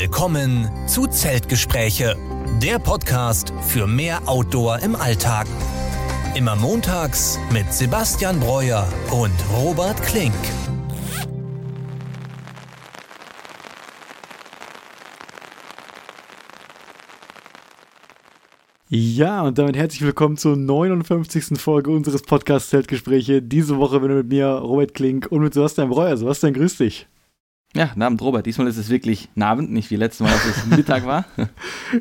Willkommen zu Zeltgespräche, der Podcast für mehr Outdoor im Alltag. Immer montags mit Sebastian Breuer und Robert Klink. Ja, und damit herzlich willkommen zur 59. Folge unseres Podcasts Zeltgespräche. Diese Woche bin ich mit mir, Robert Klink und mit Sebastian Breuer. Sebastian, grüß dich. Ja, Abend, Robert. Diesmal ist es wirklich Abend, nicht wie letztes Mal, als es Mittag war.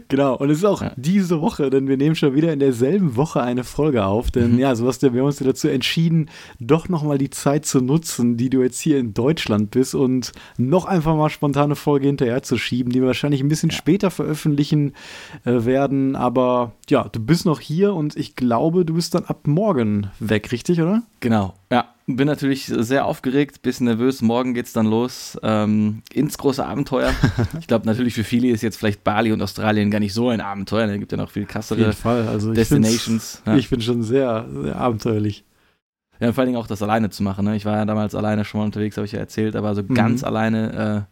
genau, und es ist auch ja. diese Woche, denn wir nehmen schon wieder in derselben Woche eine Folge auf. Denn mhm. ja, Sebastian, wir haben uns dazu entschieden, doch nochmal die Zeit zu nutzen, die du jetzt hier in Deutschland bist und noch einfach mal spontane Folge hinterher zu schieben, die wir wahrscheinlich ein bisschen ja. später veröffentlichen äh, werden. Aber ja, du bist noch hier und ich glaube, du bist dann ab morgen weg, richtig, oder? Genau, ja bin natürlich sehr aufgeregt, bisschen nervös. Morgen geht's dann los ähm, ins große Abenteuer. ich glaube, natürlich für viele ist jetzt vielleicht Bali und Australien gar nicht so ein Abenteuer. Da gibt ja noch viel krassere also Destinations. Ich, ja. ich bin schon sehr, sehr abenteuerlich. Ja, vor allen Dingen auch das alleine zu machen. Ne? Ich war ja damals alleine schon mal unterwegs, habe ich ja erzählt, aber so mhm. ganz alleine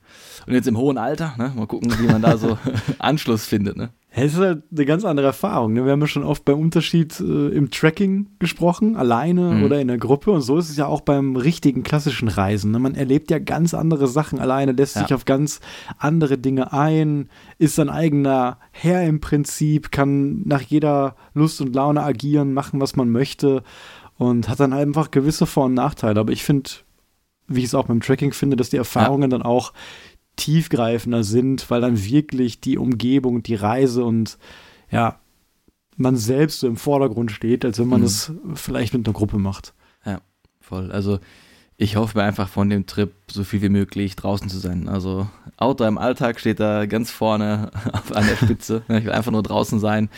äh, und jetzt im hohen Alter. Ne? Mal gucken, wie man da so Anschluss findet. Ne? Es ist halt eine ganz andere Erfahrung. Ne? Wir haben ja schon oft beim Unterschied äh, im Tracking gesprochen, alleine mhm. oder in der Gruppe. Und so ist es ja auch beim richtigen klassischen Reisen. Ne? Man erlebt ja ganz andere Sachen alleine, lässt ja. sich auf ganz andere Dinge ein, ist sein eigener Herr im Prinzip, kann nach jeder Lust und Laune agieren, machen, was man möchte und hat dann einfach gewisse Vor- und Nachteile. Aber ich finde, wie ich es auch beim Tracking finde, dass die Erfahrungen ja. dann auch tiefgreifender sind, weil dann wirklich die Umgebung, die Reise und ja, man selbst so im Vordergrund steht, als wenn man es mhm. vielleicht mit einer Gruppe macht. Ja, voll. Also ich hoffe mir einfach von dem Trip so viel wie möglich draußen zu sein. Also Outdoor im Alltag steht da ganz vorne an der Spitze. ich will einfach nur draußen sein,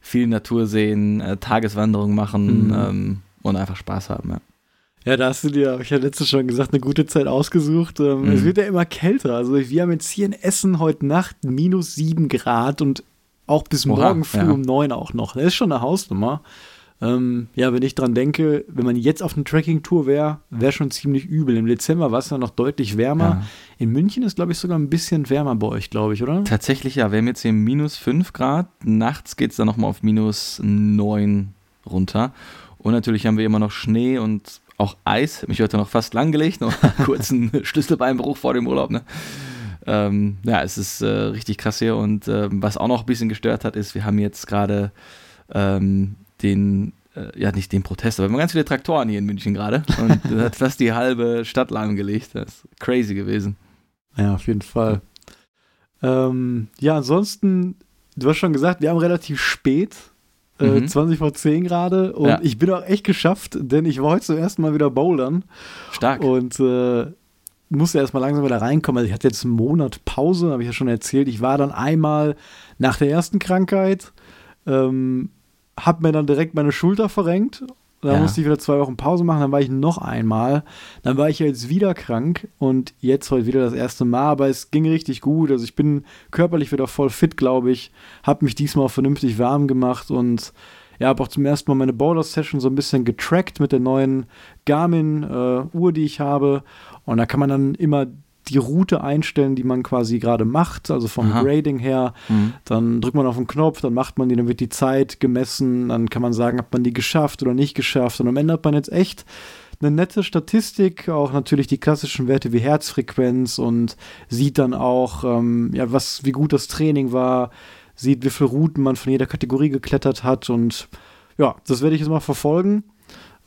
viel Natur sehen, äh, Tageswanderung machen mhm. ähm, und einfach Spaß haben. Ja. Ja, da hast du dir, habe ich ja letztes schon gesagt, eine gute Zeit ausgesucht. Ähm, mhm. Es wird ja immer kälter. Also wir haben jetzt hier in Essen heute Nacht minus sieben Grad und auch bis Oha, morgen früh ja. um neun auch noch. Das ist schon eine Hausnummer. Ähm, ja, wenn ich dran denke, wenn man jetzt auf einer Tracking-Tour wäre, wäre schon ziemlich übel. Im Dezember war es ja noch deutlich wärmer. Ja. In München ist, glaube ich, sogar ein bisschen wärmer bei euch, glaube ich, oder? Tatsächlich, ja. Wir haben jetzt hier minus fünf Grad. Nachts geht es dann nochmal auf minus neun runter. Und natürlich haben wir immer noch Schnee und auch Eis. Mich heute noch fast langgelegt, noch einen kurzen Schlüsselbeinbruch vor dem Urlaub. Ne? Ähm, ja, es ist äh, richtig krass hier. Und ähm, was auch noch ein bisschen gestört hat, ist, wir haben jetzt gerade ähm, den, äh, ja nicht den Protest, aber wir haben ganz viele Traktoren hier in München gerade. Und das hat fast die halbe Stadt lahmgelegt. Das ist crazy gewesen. Ja, auf jeden Fall. Ähm, ja, ansonsten, du hast schon gesagt, wir haben relativ spät äh, mhm. 20 vor 10 gerade. Und ja. ich bin auch echt geschafft, denn ich war heute zum ersten Mal wieder bouldern. Stark. Und äh, musste erstmal langsam wieder reinkommen. Also ich hatte jetzt einen Monat Pause, habe ich ja schon erzählt. Ich war dann einmal nach der ersten Krankheit, ähm, habe mir dann direkt meine Schulter verrenkt dann ja. musste ich wieder zwei Wochen Pause machen, dann war ich noch einmal. Dann war ich jetzt wieder krank und jetzt heute wieder das erste Mal, aber es ging richtig gut. Also ich bin körperlich wieder voll fit, glaube ich. Habe mich diesmal vernünftig warm gemacht und ja, habe auch zum ersten Mal meine Bowler-Session so ein bisschen getrackt mit der neuen Garmin-Uhr, äh, die ich habe. Und da kann man dann immer die Route einstellen, die man quasi gerade macht, also vom Aha. Grading her. Mhm. Dann drückt man auf den Knopf, dann macht man die, dann wird die Zeit gemessen, dann kann man sagen, hat man die geschafft oder nicht geschafft. Und am Ende hat man jetzt echt eine nette Statistik, auch natürlich die klassischen Werte wie Herzfrequenz und sieht dann auch, ähm, ja, was, wie gut das Training war, sieht, wie viele Routen man von jeder Kategorie geklettert hat und ja, das werde ich jetzt mal verfolgen.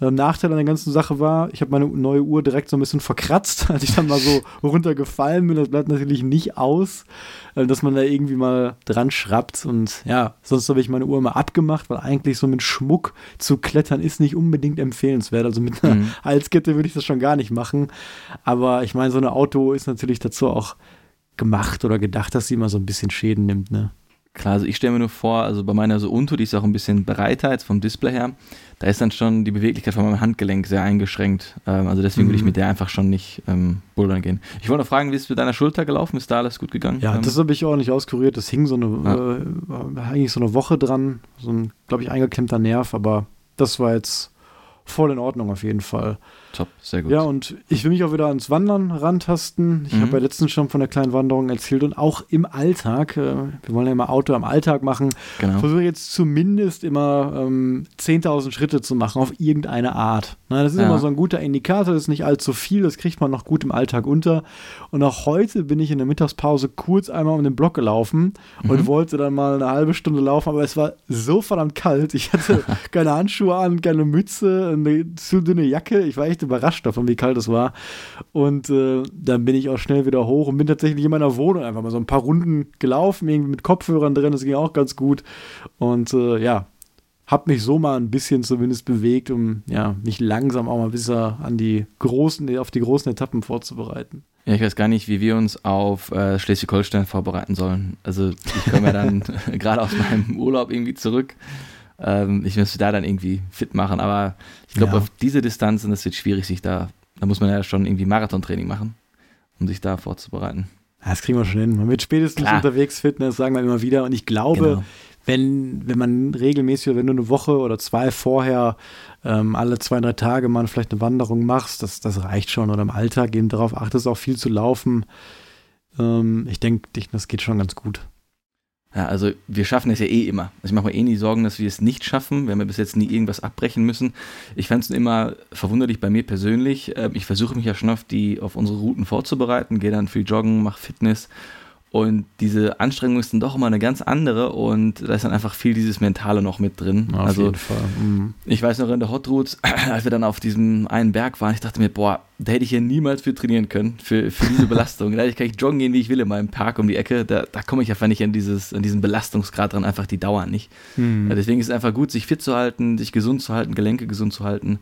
Ähm, Nachteil an der ganzen Sache war, ich habe meine neue Uhr direkt so ein bisschen verkratzt, als ich dann mal so runtergefallen bin. Das bleibt natürlich nicht aus, äh, dass man da irgendwie mal dran schrappt. Und ja, sonst habe ich meine Uhr mal abgemacht, weil eigentlich so mit Schmuck zu klettern ist nicht unbedingt empfehlenswert. Also mit einer mhm. Halskette würde ich das schon gar nicht machen. Aber ich meine, so eine Auto ist natürlich dazu auch gemacht oder gedacht, dass sie immer so ein bisschen Schäden nimmt, ne? Klar, also ich stelle mir nur vor, also bei meiner so Unto, die ist auch ein bisschen breiter jetzt vom Display her, da ist dann schon die Beweglichkeit von meinem Handgelenk sehr eingeschränkt. Ähm, also deswegen mhm. würde ich mit der einfach schon nicht ähm, bouldern gehen. Ich wollte noch fragen, wie ist es mit deiner Schulter gelaufen? Ist da alles gut gegangen? Ja, ähm, das habe ich auch nicht auskuriert. Das hing so eine, ja. äh, eigentlich so eine Woche dran. So ein, glaube ich, eingeklemmter Nerv, aber das war jetzt voll in Ordnung auf jeden Fall. Top, sehr gut. Ja, und ich will mich auch wieder ans Wandern rantasten. Ich Mhm. habe ja letztens schon von der kleinen Wanderung erzählt und auch im Alltag. Äh, wir wollen ja immer Auto am Alltag machen. genau. Versuche jetzt zumindest immer ähm, 10.000 Schritte zu machen auf irgendeine Art. Na, das ist Ja. immer so ein guter Indikator, das ist nicht allzu viel, das kriegt man noch gut im Alltag unter. Und auch heute bin ich in der Mittagspause kurz einmal um den Block gelaufen und Mhm. wollte dann mal eine halbe Stunde laufen, aber es war so verdammt kalt. Ich hatte keine Handschuhe an, keine Mütze, eine zu dünne Jacke. Ich war echt überrascht davon, wie kalt es war. Und äh, dann bin ich auch schnell wieder hoch und bin tatsächlich in meiner Wohnung einfach mal so ein paar Runden gelaufen, irgendwie mit Kopfhörern drin, das ging auch ganz gut. Und äh, ja, hab mich so mal ein bisschen zumindest bewegt, um ja, mich langsam auch mal bis an die großen, auf die großen Etappen vorzubereiten. Ja, ich weiß gar nicht, wie wir uns auf äh, Schleswig-Holstein vorbereiten sollen. Also ich komme ja dann gerade aus meinem Urlaub irgendwie zurück. Ähm, ich müsste da dann irgendwie fit machen, aber ich glaube, Ja. auf diese Distanzen, das wird schwierig, sich da, da muss man ja schon irgendwie Marathontraining machen, um sich da vorzubereiten. Das kriegen wir schon hin. Man wird spätestens Klar. unterwegs Fitness, sagen wir immer wieder. Und ich glaube, Genau. wenn, wenn man regelmäßig, wenn du eine Woche oder zwei vorher ähm, alle zwei, drei Tage mal vielleicht eine Wanderung machst, das, das reicht schon. Oder im Alltag eben darauf achtest, auch viel zu laufen. Ähm, ich denke, das geht schon ganz gut. Ja, also wir schaffen es ja eh immer. Also ich mache mir eh nie Sorgen, dass wir es nicht schaffen. Wir haben ja bis jetzt nie irgendwas abbrechen müssen. Ich fand es immer verwunderlich bei mir persönlich. Ähm, Ich versuche mich ja schon auf die, auf unsere Routen vorzubereiten, gehe dann viel joggen, mache Fitness. Und diese Anstrengung ist dann doch immer eine ganz andere und da ist dann einfach viel dieses Mentale noch mit drin. Auf also jeden Fall. Mhm. ich weiß noch in der Hot Routes, als wir dann auf diesem einen Berg waren, ich dachte mir, boah, da hätte ich hier niemals für trainieren können, für, für diese Belastung. da kann ich joggen gehen, wie ich will in meinem Park um die Ecke. Da, da komme ich einfach nicht an, dieses, an diesen Belastungsgrad dran, einfach die Dauer nicht. Mhm. Ja, deswegen ist es einfach gut, sich fit zu halten, sich gesund zu halten, Gelenke gesund zu halten.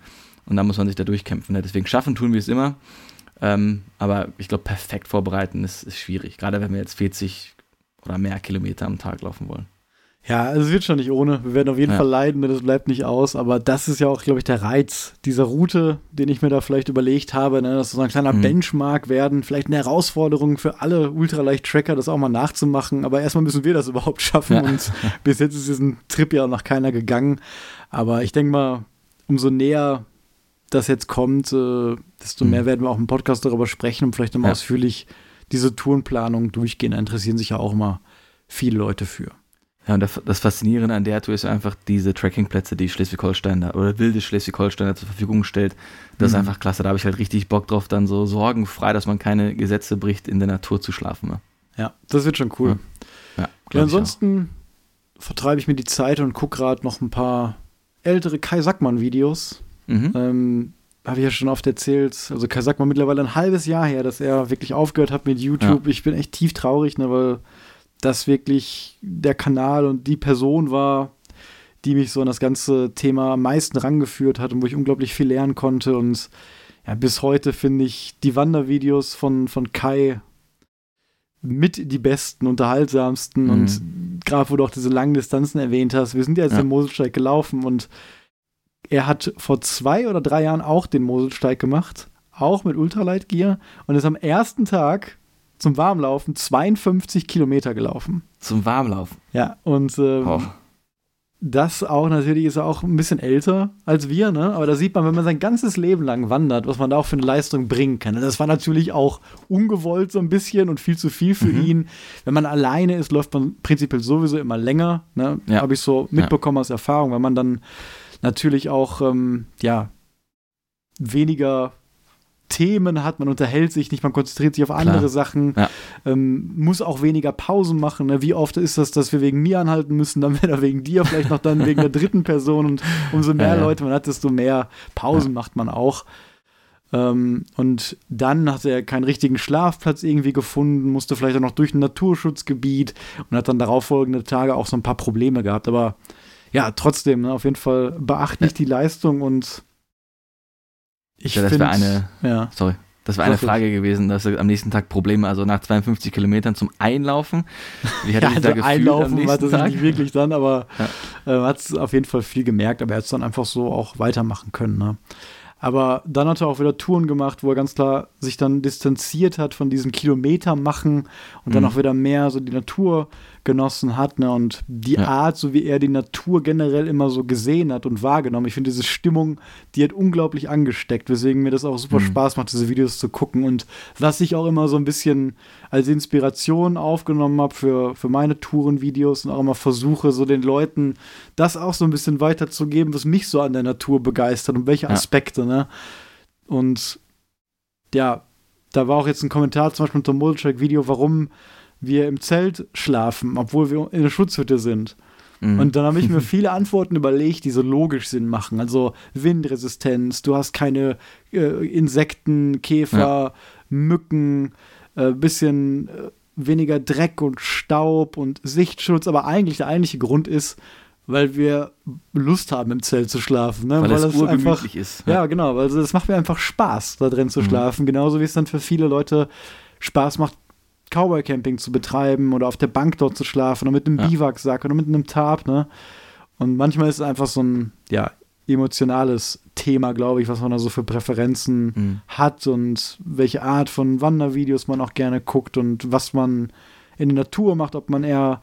Und dann muss man sich da durchkämpfen. Ja, deswegen schaffen tun wir es immer. Ähm, aber ich glaube, perfekt vorbereiten ist, ist schwierig. Gerade wenn wir jetzt 40 oder mehr Kilometer am Tag laufen wollen. Ja, also es wird schon nicht ohne. Wir werden auf jeden Ja. Fall leiden, das bleibt nicht aus. Aber das ist ja auch, glaube ich, der Reiz dieser Route, den ich mir da vielleicht überlegt habe. Ne? Das soll so ein kleiner Mhm. Benchmark werden. Vielleicht eine Herausforderung für alle Ultraleicht-Tracker, das auch mal nachzumachen. Aber erstmal müssen wir das überhaupt schaffen. Ja. Und bis jetzt ist diesen Trip ja noch keiner gegangen. Aber ich denke mal, umso näher das jetzt kommt, äh, desto Mhm. mehr werden wir auch im Podcast darüber sprechen und vielleicht nochmal Ja. ausführlich diese Tourenplanung durchgehen. Da interessieren sich ja auch immer viele Leute für. Ja, und das das Faszinierende an der Tour ist einfach diese Trackingplätze, die Schleswig-Holstein da oder wilde Schleswig-Holstein da zur Verfügung stellt. Das ist Mhm. einfach klasse. Da habe ich halt richtig Bock drauf, dann so sorgenfrei, dass man keine Gesetze bricht, in der Natur zu schlafen. Ne? Ja, das wird schon cool. Ja. Ja, ansonsten vertreibe ich mir die Zeit und gucke gerade noch ein paar ältere Kai Sackmann-Videos. Mhm. Ähm, Habe ich ja schon oft erzählt. Also Kai Sackmann mittlerweile ein halbes Jahr her, dass er wirklich aufgehört hat mit YouTube. Ich bin echt tief traurig, ne, weil das wirklich der Kanal und die Person war, die mich so an das ganze Thema am meisten rangeführt hat und wo ich unglaublich viel lernen konnte. Und ja, bis heute finde ich die Wandervideos von, von Kai mit die besten, unterhaltsamsten Mhm. und gerade wo du auch diese langen Distanzen erwähnt hast, wir sind ja jetzt Ja. den Moselsteig gelaufen und er hat vor zwei oder drei Jahren auch den Moselsteig gemacht, auch mit Ultraleitgear und ist am ersten Tag zum Warmlaufen 52 Kilometer gelaufen. Zum Warmlaufen. Ja, und ähm, Oh. das auch, natürlich ist er auch ein bisschen älter als wir, ne? Aber da sieht man, wenn man sein ganzes Leben lang wandert, was man da auch für eine Leistung bringen kann. Das war natürlich auch ungewollt so ein bisschen und viel zu viel für Mhm. ihn. Wenn man alleine ist, läuft man prinzipiell sowieso immer länger, ne? Ja. Habe ich so mitbekommen aus Erfahrung, weil man dann natürlich auch, ähm, ja, weniger Themen hat, man unterhält sich nicht, man konzentriert sich auf andere Sachen, Ja. ähm, muss auch weniger Pausen machen. Ne? Wie oft ist das, dass wir wegen mir anhalten müssen, dann wieder wegen dir, vielleicht noch dann wegen der dritten Person und umso mehr Ja, ja. Leute man hat, desto mehr Pausen macht man auch. Ähm, und dann hat er keinen richtigen Schlafplatz irgendwie gefunden, musste vielleicht auch noch durch ein Naturschutzgebiet und hat dann darauffolgende Tage auch so ein paar Probleme gehabt. Aber ja, trotzdem, ne, auf jeden Fall beachtlich die Leistung und ich Ja, das finde, wäre eine, ja, sorry, das wäre eine? Frage gewesen, dass er am nächsten Tag Probleme, also nach 52 Kilometern zum Einlaufen. Wie hat ja, also da gefühlt einlaufen sich Tag? nicht wirklich dann, aber äh, hat es auf jeden Fall viel gemerkt, aber er hat es dann einfach so auch weitermachen können. Ne? Aber dann hat er auch wieder Touren gemacht, wo er ganz klar sich dann distanziert hat von diesem Kilometer machen und dann Mhm. auch wieder mehr so die Natur genossen hat, ne? Und die Ja. Art, so wie er die Natur generell immer so gesehen hat und wahrgenommen. Ich finde diese Stimmung, die hat unglaublich angesteckt, weswegen mir das auch super Mhm. Spaß macht, diese Videos zu gucken. Und was ich auch immer so ein bisschen als Inspiration aufgenommen habe für, für meine Tourenvideos und auch immer versuche, so den Leuten das auch so ein bisschen weiterzugeben, was mich so an der Natur begeistert und welche Ja. Aspekte, ne? Und ja, da war auch jetzt ein Kommentar zum Beispiel unter Multitrack-Video, warum wir im Zelt schlafen, obwohl wir in der Schutzhütte sind. Mhm. Und dann habe ich mir viele Antworten überlegt, die so logisch Sinn machen. Also Windresistenz, du hast keine äh, Insekten, Käfer, Mücken, äh, bisschen äh, weniger Dreck und Staub und Sichtschutz. Aber eigentlich der eigentliche Grund ist, weil wir Lust haben, im Zelt zu schlafen. Ne? weil, es das urgemütlich ist. ja, genau, weil das macht mir einfach Spaß, da drin zu Mhm. schlafen. Genauso wie es dann für viele Leute Spaß macht, Cowboy-Camping zu betreiben oder auf der Bank dort zu schlafen oder mit einem Ja. Biwaksack oder mit einem Tarp, ne? Und manchmal ist es einfach so ein, ja, emotionales Thema, glaube ich, was man da so für Präferenzen Mhm. hat und welche Art von Wandervideos man auch gerne guckt und was man in der Natur macht, ob man eher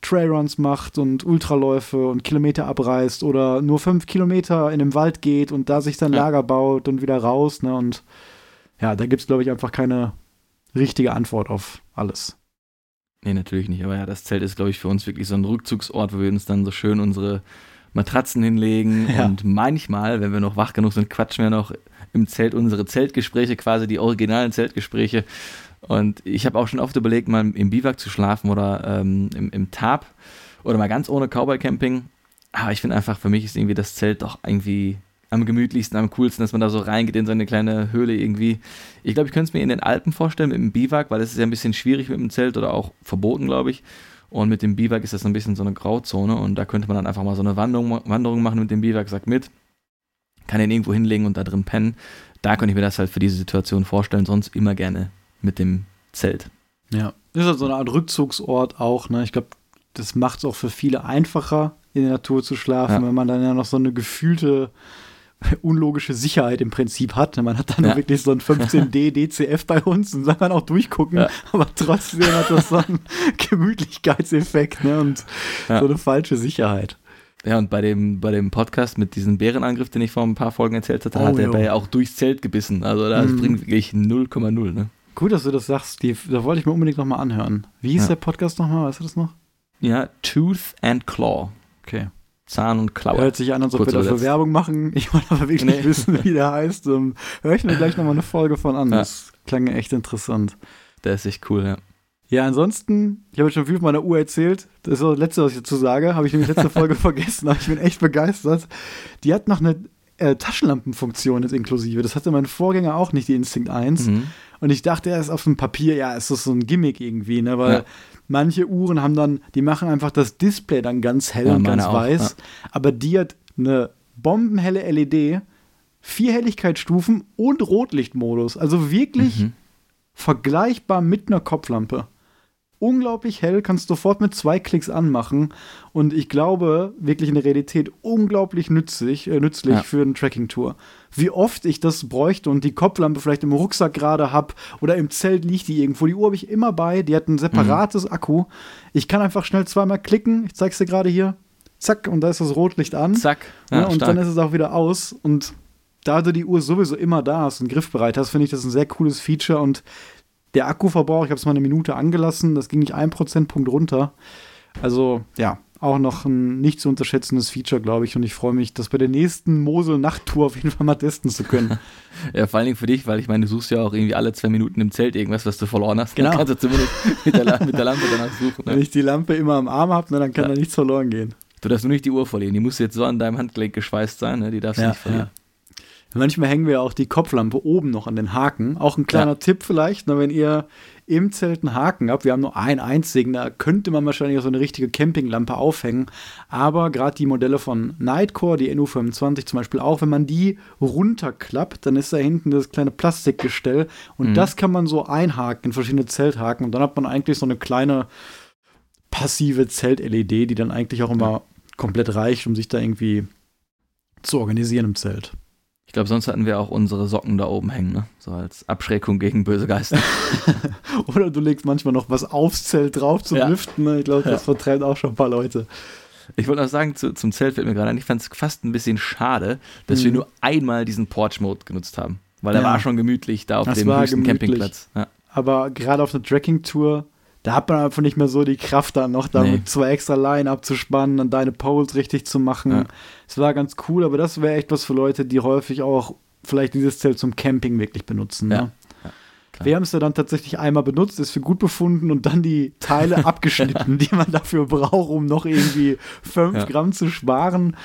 Trailruns macht und Ultraläufe und Kilometer abreißt oder nur fünf Kilometer in den Wald geht und da sich Ja. Lager baut und wieder raus. Ne? Und ja, da gibt es, glaube ich, einfach keine richtige Antwort auf alles. Nee, natürlich nicht. Aber ja, das Zelt ist, glaube ich, für uns wirklich so ein Rückzugsort, wo wir uns dann so schön unsere Matratzen hinlegen. Ja. Und manchmal, wenn wir noch wach genug sind, quatschen wir noch im Zelt unsere Zeltgespräche, quasi die originalen Zeltgespräche. Und ich habe auch schon oft überlegt, mal im Biwak zu schlafen oder ähm, im, im Tarp oder mal ganz ohne Cowboy-Camping. Aber ich finde einfach, für mich ist irgendwie das Zelt doch irgendwie am gemütlichsten, am coolsten, dass man da so reingeht in so eine kleine Höhle irgendwie. Ich glaube, ich könnte es mir in den Alpen vorstellen mit dem Biwak, weil es ist ja ein bisschen schwierig mit dem Zelt oder auch verboten, glaube ich. Und mit dem Biwak ist das so ein bisschen so eine Grauzone und da könnte man dann einfach mal so eine Wanderung, Wanderung machen mit dem Biwak, sagt mit, kann den irgendwo hinlegen und da drin pennen. Da könnte ich mir das halt für diese Situation vorstellen, sonst immer gerne mit dem Zelt. Ja. Ist halt so eine Art Rückzugsort auch. Ne? Ich glaube, das macht es auch für viele einfacher, in der Natur zu schlafen, Ja. wenn man dann ja noch so eine gefühlte unlogische Sicherheit im Prinzip hat. Man hat dann Ja. wirklich so ein 15D DCF bei uns und kann auch durchgucken, Ja. aber trotzdem hat das so einen Gemütlichkeitseffekt ne? und Ja. so eine falsche Sicherheit. Ja, und bei dem, bei dem Podcast mit diesem Bärenangriff, den ich vor ein paar Folgen erzählt hatte, Oh, hat er bei auch durchs Zelt gebissen. Also das Mhm. bringt wirklich 0,0, ne? Gut, dass du das sagst, Steve. Da wollte ich mir unbedingt nochmal anhören. Wie hieß Ja. der Podcast nochmal? Weißt du das noch? Ja, Tooth and Claw. Okay. Zahn und Klaue. Hört sich an, als ob Kurz wir dafür. Werbung machen. Ich wollte aber wirklich Nee. wissen, wie der heißt. Um, Hör ich mir gleich nochmal eine Folge von an. Ja. Das klang echt interessant. Der ist echt cool, ja. Ja, ansonsten, ich habe jetzt schon viel von meiner Uhr erzählt. Das ist das Letzte, was ich dazu sage. Habe ich nämlich letzte Folge vergessen, aber ich bin echt begeistert. Die hat noch eine äh, Taschenlampenfunktion jetzt inklusive. Das hatte mein Vorgänger auch nicht, die Instinct 1. Mhm. Und ich dachte erst auf dem Papier, ja, ist das so ein Gimmick irgendwie, ne? Weil Ja. manche Uhren haben dann, die machen einfach das Display dann ganz hell Ja, und ganz auch, weiß. Aber die hat eine bombenhelle LED, vier Helligkeitsstufen und Rotlichtmodus. Also wirklich Mhm. vergleichbar mit einer Kopflampe. Unglaublich hell, kannst sofort mit zwei Klicks anmachen. Und ich glaube, wirklich in der Realität unglaublich nützlich, äh, nützlich Ja. für eine Tracking-Tour. Wie oft ich das bräuchte und die Kopflampe vielleicht im Rucksack gerade habe oder im Zelt liegt die irgendwo. Die Uhr habe ich immer bei, die hat ein separates Akku. Ich kann einfach schnell zweimal klicken, ich zeig's dir gerade hier, zack, und da ist das Rotlicht an. Zack. Ja, Ja, und stark. dann ist es auch wieder aus. Und da du die Uhr sowieso immer da hast und griffbereit hast, finde ich das ein sehr cooles Feature. Und der Akkuverbrauch, ich habe es mal eine Minute angelassen, das ging nicht ein Prozentpunkt runter. Also ja, auch noch ein nicht zu unterschätzendes Feature, glaube ich. Und ich freue mich, das bei der nächsten Mosel-Nachttour auf jeden Fall mal testen zu können. Ja, vor allen Dingen für dich, weil ich meine, du suchst ja auch irgendwie alle zwei Minuten im Zelt irgendwas, was du verloren hast. Genau. Dann kannst du zumindest mit der, mit der Lampe danach suchen. Wenn Ne? ich die Lampe immer am Arm habe, dann kann Ja. da nichts verloren gehen. Du darfst nur nicht die Uhr verlieren. Die muss jetzt so an deinem Handgelenk geschweißt sein. Ne? Die darfst du nicht verlieren. Manchmal hängen wir ja auch die Kopflampe oben noch an den Haken. Auch ein kleiner Ja. Tipp vielleicht, na, wenn ihr im Zelt einen Haken habt, wir haben nur einen einzigen, da könnte man wahrscheinlich auch so eine richtige Campinglampe aufhängen. Aber gerade die Modelle von Nightcore, die NU25 zum Beispiel auch, wenn man die runterklappt, dann ist da hinten das kleine Plastikgestell und Mhm. das kann man so einhaken in verschiedene Zelthaken und dann hat man eigentlich so eine kleine passive Zelt-LED, die dann eigentlich auch immer komplett reicht, um sich da irgendwie zu organisieren im Zelt. Ich glaube, sonst hatten wir auch unsere Socken da oben hängen, ne? So als Abschreckung gegen böse Geister. Oder du legst manchmal noch was aufs Zelt drauf zum Ja. Lüften. Ne? Ich glaube, das Ja. vertreibt auch schon ein paar Leute. Ich wollte noch sagen, zu, zum Zelt fällt mir gerade ein, ich fand es fast ein bisschen schade, dass wir Mhm. nur einmal diesen Porch-Mode genutzt haben. Weil er Ja. war schon gemütlich da auf Das dem höchsten gemütlich. Campingplatz. Ja. Aber gerade auf einer Trekking-Tour, da hat man einfach nicht mehr so die Kraft dann noch, da Nee. zwei extra Line abzuspannen und deine Poles richtig zu machen. Ja. Es war ganz cool, aber das wäre echt was für Leute, die häufig auch vielleicht dieses Zelt zum Camping wirklich benutzen. Ja. Ne? Ja. Wir haben es ja dann tatsächlich einmal benutzt, ist für gut befunden und dann die Teile abgeschnitten, die man dafür braucht, um noch irgendwie 5 Ja. Gramm zu sparen.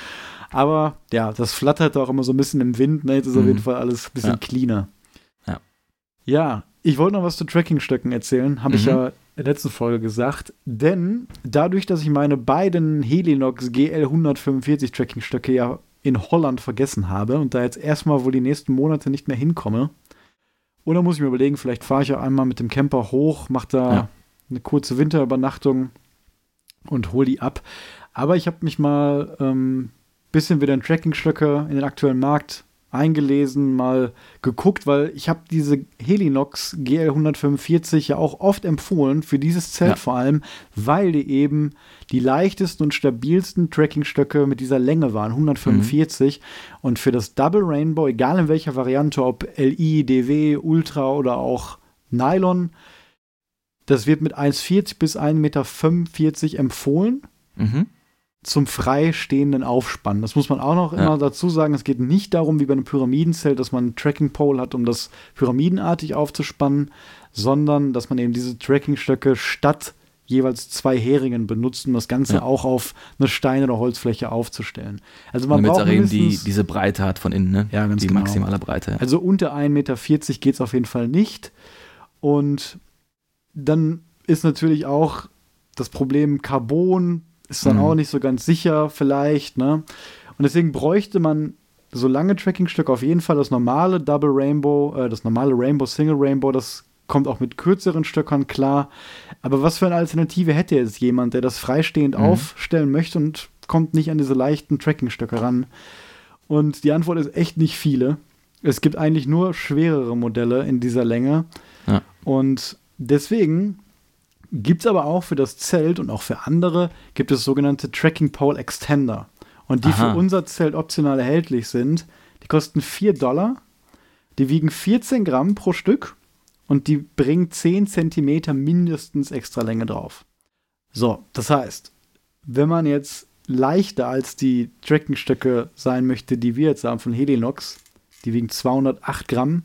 Aber ja, das flattert auch immer so ein bisschen im Wind. Ne? Jetzt ist auf Mhm. jeden Fall alles ein bisschen Ja. cleaner. Ja. Ja, ich wollte noch was zu Trackingstöcken erzählen, habe ich Mhm. ja in der letzten Folge gesagt. Denn dadurch, dass ich meine beiden Helinox GL 145 Trackingstöcke ja in Holland vergessen habe und da jetzt erstmal wohl die nächsten Monate nicht mehr hinkomme, oder muss ich mir überlegen, vielleicht fahre ich auch einmal mit dem Camper hoch, mache da Ja. eine kurze Winterübernachtung und hol die ab. Aber ich habe mich mal ähm, bisschen wieder in Trackingstöcke in den aktuellen Markt eingelesen, mal geguckt, weil ich habe diese Helinox GL 145 ja auch oft empfohlen, für dieses Zelt Ja. vor allem, weil die eben die leichtesten und stabilsten Trackingstöcke mit dieser Länge waren, 145. Und für das Double Rainbow, egal in welcher Variante, ob LI, DW, Ultra oder auch Nylon, das wird mit 1,40 bis 1,45 Meter empfohlen Mhm. Zum freistehenden Aufspannen. Das muss man auch noch Ja. immer dazu sagen. Es geht nicht darum, wie bei einem Pyramidenzelt, dass man einen Tracking Pole hat, um das pyramidenartig aufzuspannen, sondern dass man eben diese Trackingstöcke statt jeweils zwei Heringen benutzt, um das Ganze Ja. auch auf eine Stein- oder Holzfläche aufzustellen. Also man braucht auch eben die, diese Breite hat von innen, ne? Ja, ganz die genau. maximale Breite. also unter 1,40 Meter geht es auf jeden Fall nicht. Und dann ist natürlich auch das Problem Carbon, ist dann Mhm. auch nicht so ganz sicher vielleicht. Ne? Und deswegen bräuchte man so lange Tracking-Stücke auf jeden Fall das normale Double Rainbow, äh, das normale Rainbow Single Rainbow, das kommt auch mit kürzeren Stöckern klar. Aber was für eine Alternative hätte jetzt jemand, der das freistehend Mhm. aufstellen möchte und kommt nicht an diese leichten Tracking-Stöcke ran? Und die Antwort ist echt nicht viele. Es gibt eigentlich nur schwerere Modelle in dieser Länge. Ja. Und deswegen gibt es aber auch für das Zelt und auch für andere gibt es sogenannte Tracking Pole Extender. Und die Aha. für unser Zelt optional erhältlich sind. Die kosten 4 Dollar. Die wiegen 14 Gramm pro Stück und die bringen 10 Zentimeter mindestens extra Länge drauf. So, das heißt, wenn man jetzt leichter als die Trackingstöcke sein möchte, die wir jetzt haben von Helinox, die wiegen 208 Gramm,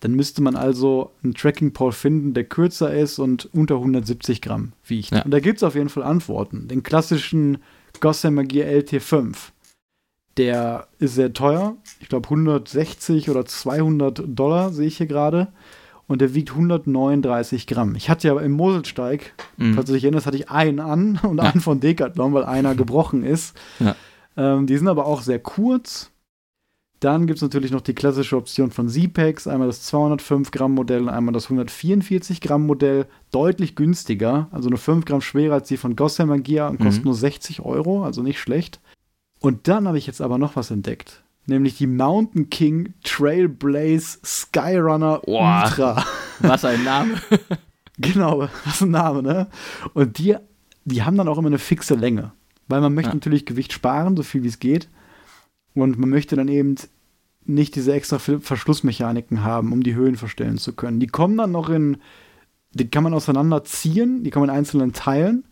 dann müsste man also einen Tracking Pole finden, der kürzer ist und unter 170 Gramm wiegt. Ja. Und da gibt es auf jeden Fall Antworten. Den klassischen Gossamer Gear LT5, der ist sehr teuer. Ich glaube 160 oder 200 Dollar sehe ich hier gerade. Und der wiegt 139 Gramm. Ich hatte ja im Moselsteig, Mhm. falls du dich erinnerst, hatte ich einen an und einen von Decathlon, weil einer gebrochen ist. Ja. Ähm, die sind aber auch sehr kurz. Dann gibt es natürlich noch die klassische Option von Z-Packs, einmal das 205 Gramm Modell und einmal das 144 Gramm Modell, deutlich günstiger, also nur 5 Gramm schwerer als die von Gossamer Gear und kostet Mhm. nur 60 Euro, also nicht schlecht. Und dann habe ich jetzt aber noch was entdeckt, nämlich die Mountain King Trailblaze Skyrunner Boah. Ultra. Was ein Name. Genau, was ein Name, ne? Und die, die haben dann auch immer eine fixe Länge. Weil man möchte Ja. natürlich Gewicht sparen, so viel wie es geht. Und man möchte dann eben nicht diese extra Ver- Verschlussmechaniken haben, um die Höhen verstellen zu können. Die kommen dann noch in, die kann man auseinanderziehen, die kann man in einzelnen teilen,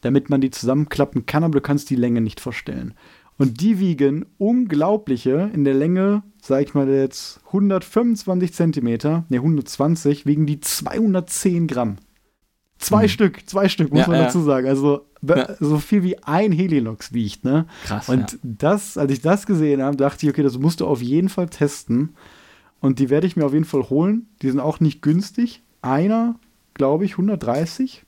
damit man die zusammenklappen kann, aber du kannst die Länge nicht verstellen. Und die wiegen unglaubliche, in der Länge, sag ich mal jetzt 125 Zentimeter, ne 120, wiegen die 210 Gramm. Zwei Mhm. Stück, zwei Stück, muss Ja, man ja. dazu sagen. Also Ja. so viel wie ein Helinox wiegt, ne? Krass. Und das, als ich das gesehen habe, dachte ich, okay, das musst du auf jeden Fall testen. Und die werde ich mir auf jeden Fall holen. Die sind auch nicht günstig. Einer, glaube ich, 130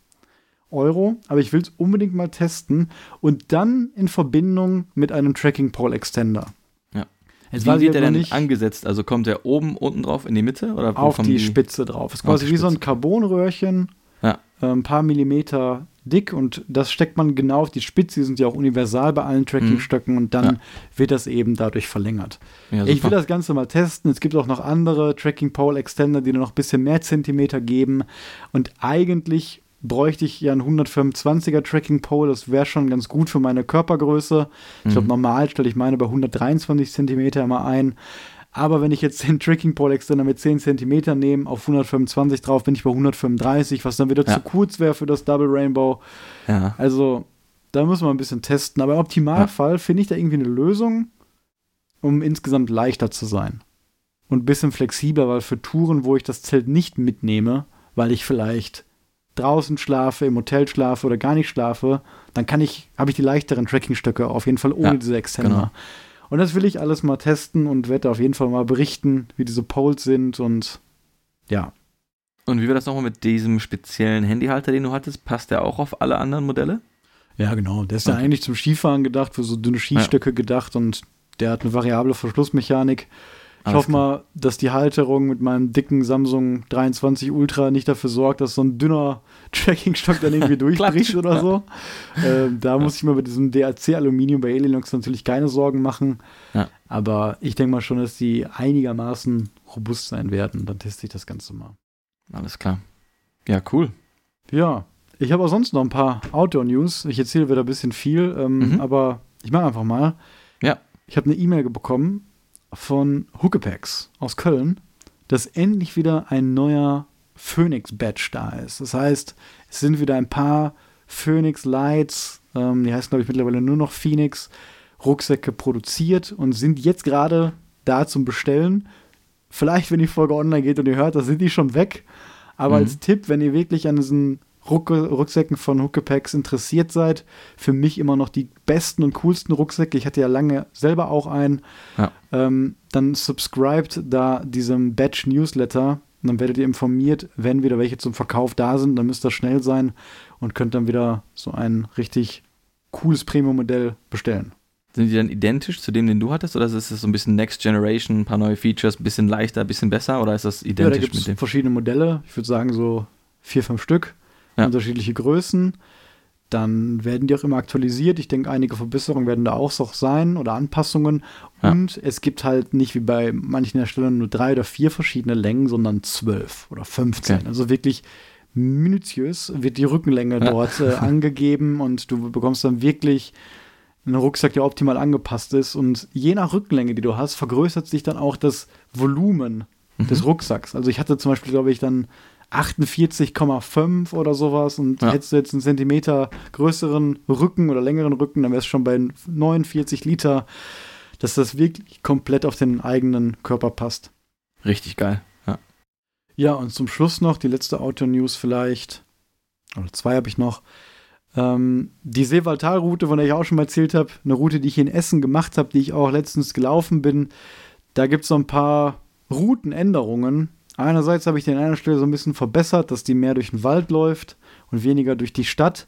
Euro. Aber ich will es unbedingt mal testen. Und dann in Verbindung mit einem Tracking Pole Extender. Ja. Jetzt Wie wird der denn nicht angesetzt? Also kommt der oben, unten drauf in die Mitte? Oder auf kommen die, Spitze drauf. Ist Auf quasi die wie so ein. Carbonröhrchen. Äh, Ein paar Millimeter dick und das steckt man genau auf die Spitze. Die sind ja auch universal bei allen Tracking-Stöcken und dann Ja. wird das eben dadurch verlängert. Ja, ich will das Ganze mal testen. Es gibt auch noch andere Tracking Pole Extender, die noch ein bisschen mehr Zentimeter geben. Und eigentlich bräuchte ich ja einen 125er Tracking Pole. Das wäre schon ganz gut für meine Körpergröße. Ich glaube, Mhm. normal stelle ich meine bei 123 Zentimeter immer ein. Aber wenn ich jetzt den Tracking Pole Extender mit 10 Zentimeter nehme, auf 125 drauf, bin ich bei 135, was dann wieder Ja. zu kurz wäre für das Double Rainbow. Ja. Also, da muss man ein bisschen testen. Aber im Optimalfall finde ich da irgendwie eine Lösung, um insgesamt leichter zu sein. Und ein bisschen flexibler, weil für Touren, wo ich das Zelt nicht mitnehme, weil ich vielleicht draußen schlafe, im Hotel schlafe oder gar nicht schlafe, dann kann ich, habe ich die leichteren Trackingstöcke auf jeden Fall ohne Ja, diese Extender. genau. Und das will ich alles mal testen und werde auf jeden Fall mal berichten, wie diese Poles sind und ja. Und wie war das nochmal mit diesem speziellen Handyhalter, den du hattest? Passt der auch auf alle anderen Modelle? Ja, genau. Der ist ja Okay. eigentlich zum Skifahren gedacht, für so dünne Skistöcke gedacht und der hat eine variable Verschlussmechanik. Ich hoffe mal, dass die Halterung mit meinem dicken Samsung 23 Ultra nicht dafür sorgt, dass so ein dünner Trackingstock dann irgendwie durchbricht oder so. Ähm, da muss ich mir mit diesem DAC-Aluminium bei Alinox natürlich keine Sorgen machen. Ja. Aber ich denke mal schon, dass die einigermaßen robust sein werden. Dann teste ich das Ganze mal. Alles klar. Ja, cool. Ja, ich habe auch sonst noch ein paar Outdoor-News. Ich erzähle wieder ein bisschen viel, ähm, Mhm. aber ich mache einfach mal. Ja. Ich habe eine E-Mail bekommen von Huckepax aus Köln, dass endlich wieder ein neuer Phoenix-Badge da ist. Das heißt, es sind wieder ein paar Phoenix Lights, ähm, die heißen, glaube ich, mittlerweile nur noch Phoenix, Rucksäcke produziert und sind jetzt gerade da zum Bestellen. Vielleicht, wenn die Folge online geht und ihr hört, da sind die schon weg. Aber Mhm. als Tipp, wenn ihr wirklich an diesen Ruck Rucksäcken von Huckepacks interessiert seid, für mich immer noch die besten und coolsten Rucksäcke. Ich hatte ja lange selber auch einen. Ja. Ähm, dann subscribt da diesem Batch Newsletter. Und dann werdet ihr informiert, wenn wieder welche zum Verkauf da sind. Dann müsst ihr schnell sein und könnt dann wieder so ein richtig cooles Premium-Modell bestellen. Sind die dann identisch zu dem, den du hattest? Oder ist es so ein bisschen Next Generation, ein paar neue Features, ein bisschen leichter, ein bisschen besser? Oder ist das Ja, da identisch gibt es mit dem? verschiedene Modelle. Ich würde sagen so vier, fünf Stück. Ja. Unterschiedliche Größen. Dann werden die auch immer aktualisiert. Ich denke, einige Verbesserungen werden da auch noch sein oder Anpassungen. Ja. Und es gibt halt nicht wie bei manchen Herstellern nur drei oder vier verschiedene Längen, sondern zwölf oder 15. Okay. Also wirklich minutiös wird die Rückenlänge Ja. dort äh, angegeben und du bekommst dann wirklich einen Rucksack, der optimal angepasst ist. Und je nach Rückenlänge, die du hast, vergrößert sich dann auch das Volumen des Rucksacks. Also ich hatte zum Beispiel, glaube ich, dann 48,5 oder sowas und Ja. hättest du jetzt einen Zentimeter größeren Rücken oder längeren Rücken, dann wär's schon bei 49 Liter, dass das wirklich komplett auf den eigenen Körper passt. Richtig geil. Ja. Ja, und zum Schluss noch die letzte Auto-News vielleicht. Oder zwei habe ich noch. Ähm, die Seewaldtalroute, von der ich auch schon mal erzählt habe, eine Route, die ich in Essen gemacht habe, die ich auch letztens gelaufen bin. Da gibt es so ein paar Routenänderungen. Einerseits habe ich den an einer Stelle so ein bisschen verbessert, dass die mehr durch den Wald läuft und weniger durch die Stadt.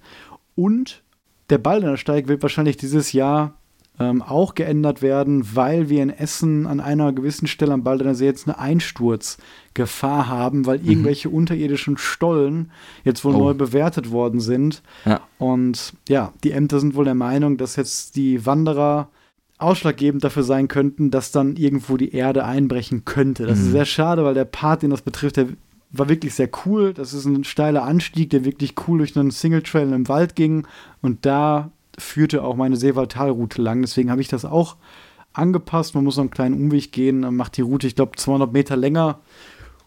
Und der Baldenersteig wird wahrscheinlich dieses Jahr ähm, auch geändert werden, weil wir in Essen an einer gewissen Stelle am Baldener See jetzt eine Einsturzgefahr haben, weil irgendwelche unterirdischen Stollen jetzt wohl Oh. neu bewertet worden sind. Ja. Und ja, die Ämter sind wohl der Meinung, dass jetzt die Wanderer ausschlaggebend dafür sein könnten, dass dann irgendwo die Erde einbrechen könnte. Das ist Mhm. sehr schade, weil der Part, den das betrifft, der war wirklich sehr cool. Das ist ein steiler Anstieg, der wirklich cool durch einen Single Trail im Wald ging. Und da führte auch meine Seewaldtalroute lang. Deswegen habe ich das auch angepasst. Man muss noch einen kleinen Umweg gehen, dann macht die Route, ich glaube, 200 Meter länger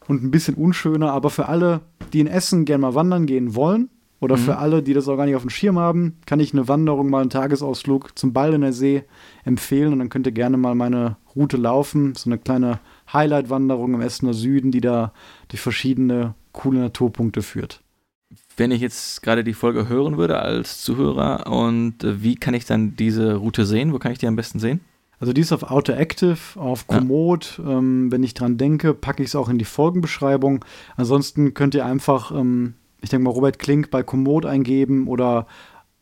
und ein bisschen unschöner. Aber für alle, die in Essen gerne mal wandern gehen wollen, oder Mhm. für alle, die das auch gar nicht auf dem Schirm haben, kann ich eine Wanderung, mal einen Tagesausflug zum Baldener See empfehlen. Und dann könnt ihr gerne mal meine Route laufen. So eine kleine Highlight-Wanderung im Essener Süden, die da durch verschiedene coole Naturpunkte führt. Wenn ich jetzt gerade die Folge hören würde als Zuhörer und äh, wie kann ich dann diese Route sehen? Wo kann ich die am besten sehen? Also die ist auf Autoactive, auf Ja. Komoot. Ähm, wenn ich dran denke, packe ich es auch in die Folgenbeschreibung. Ansonsten könnt ihr einfach, ähm, ich denke mal, Robert Klink bei Komoot eingeben oder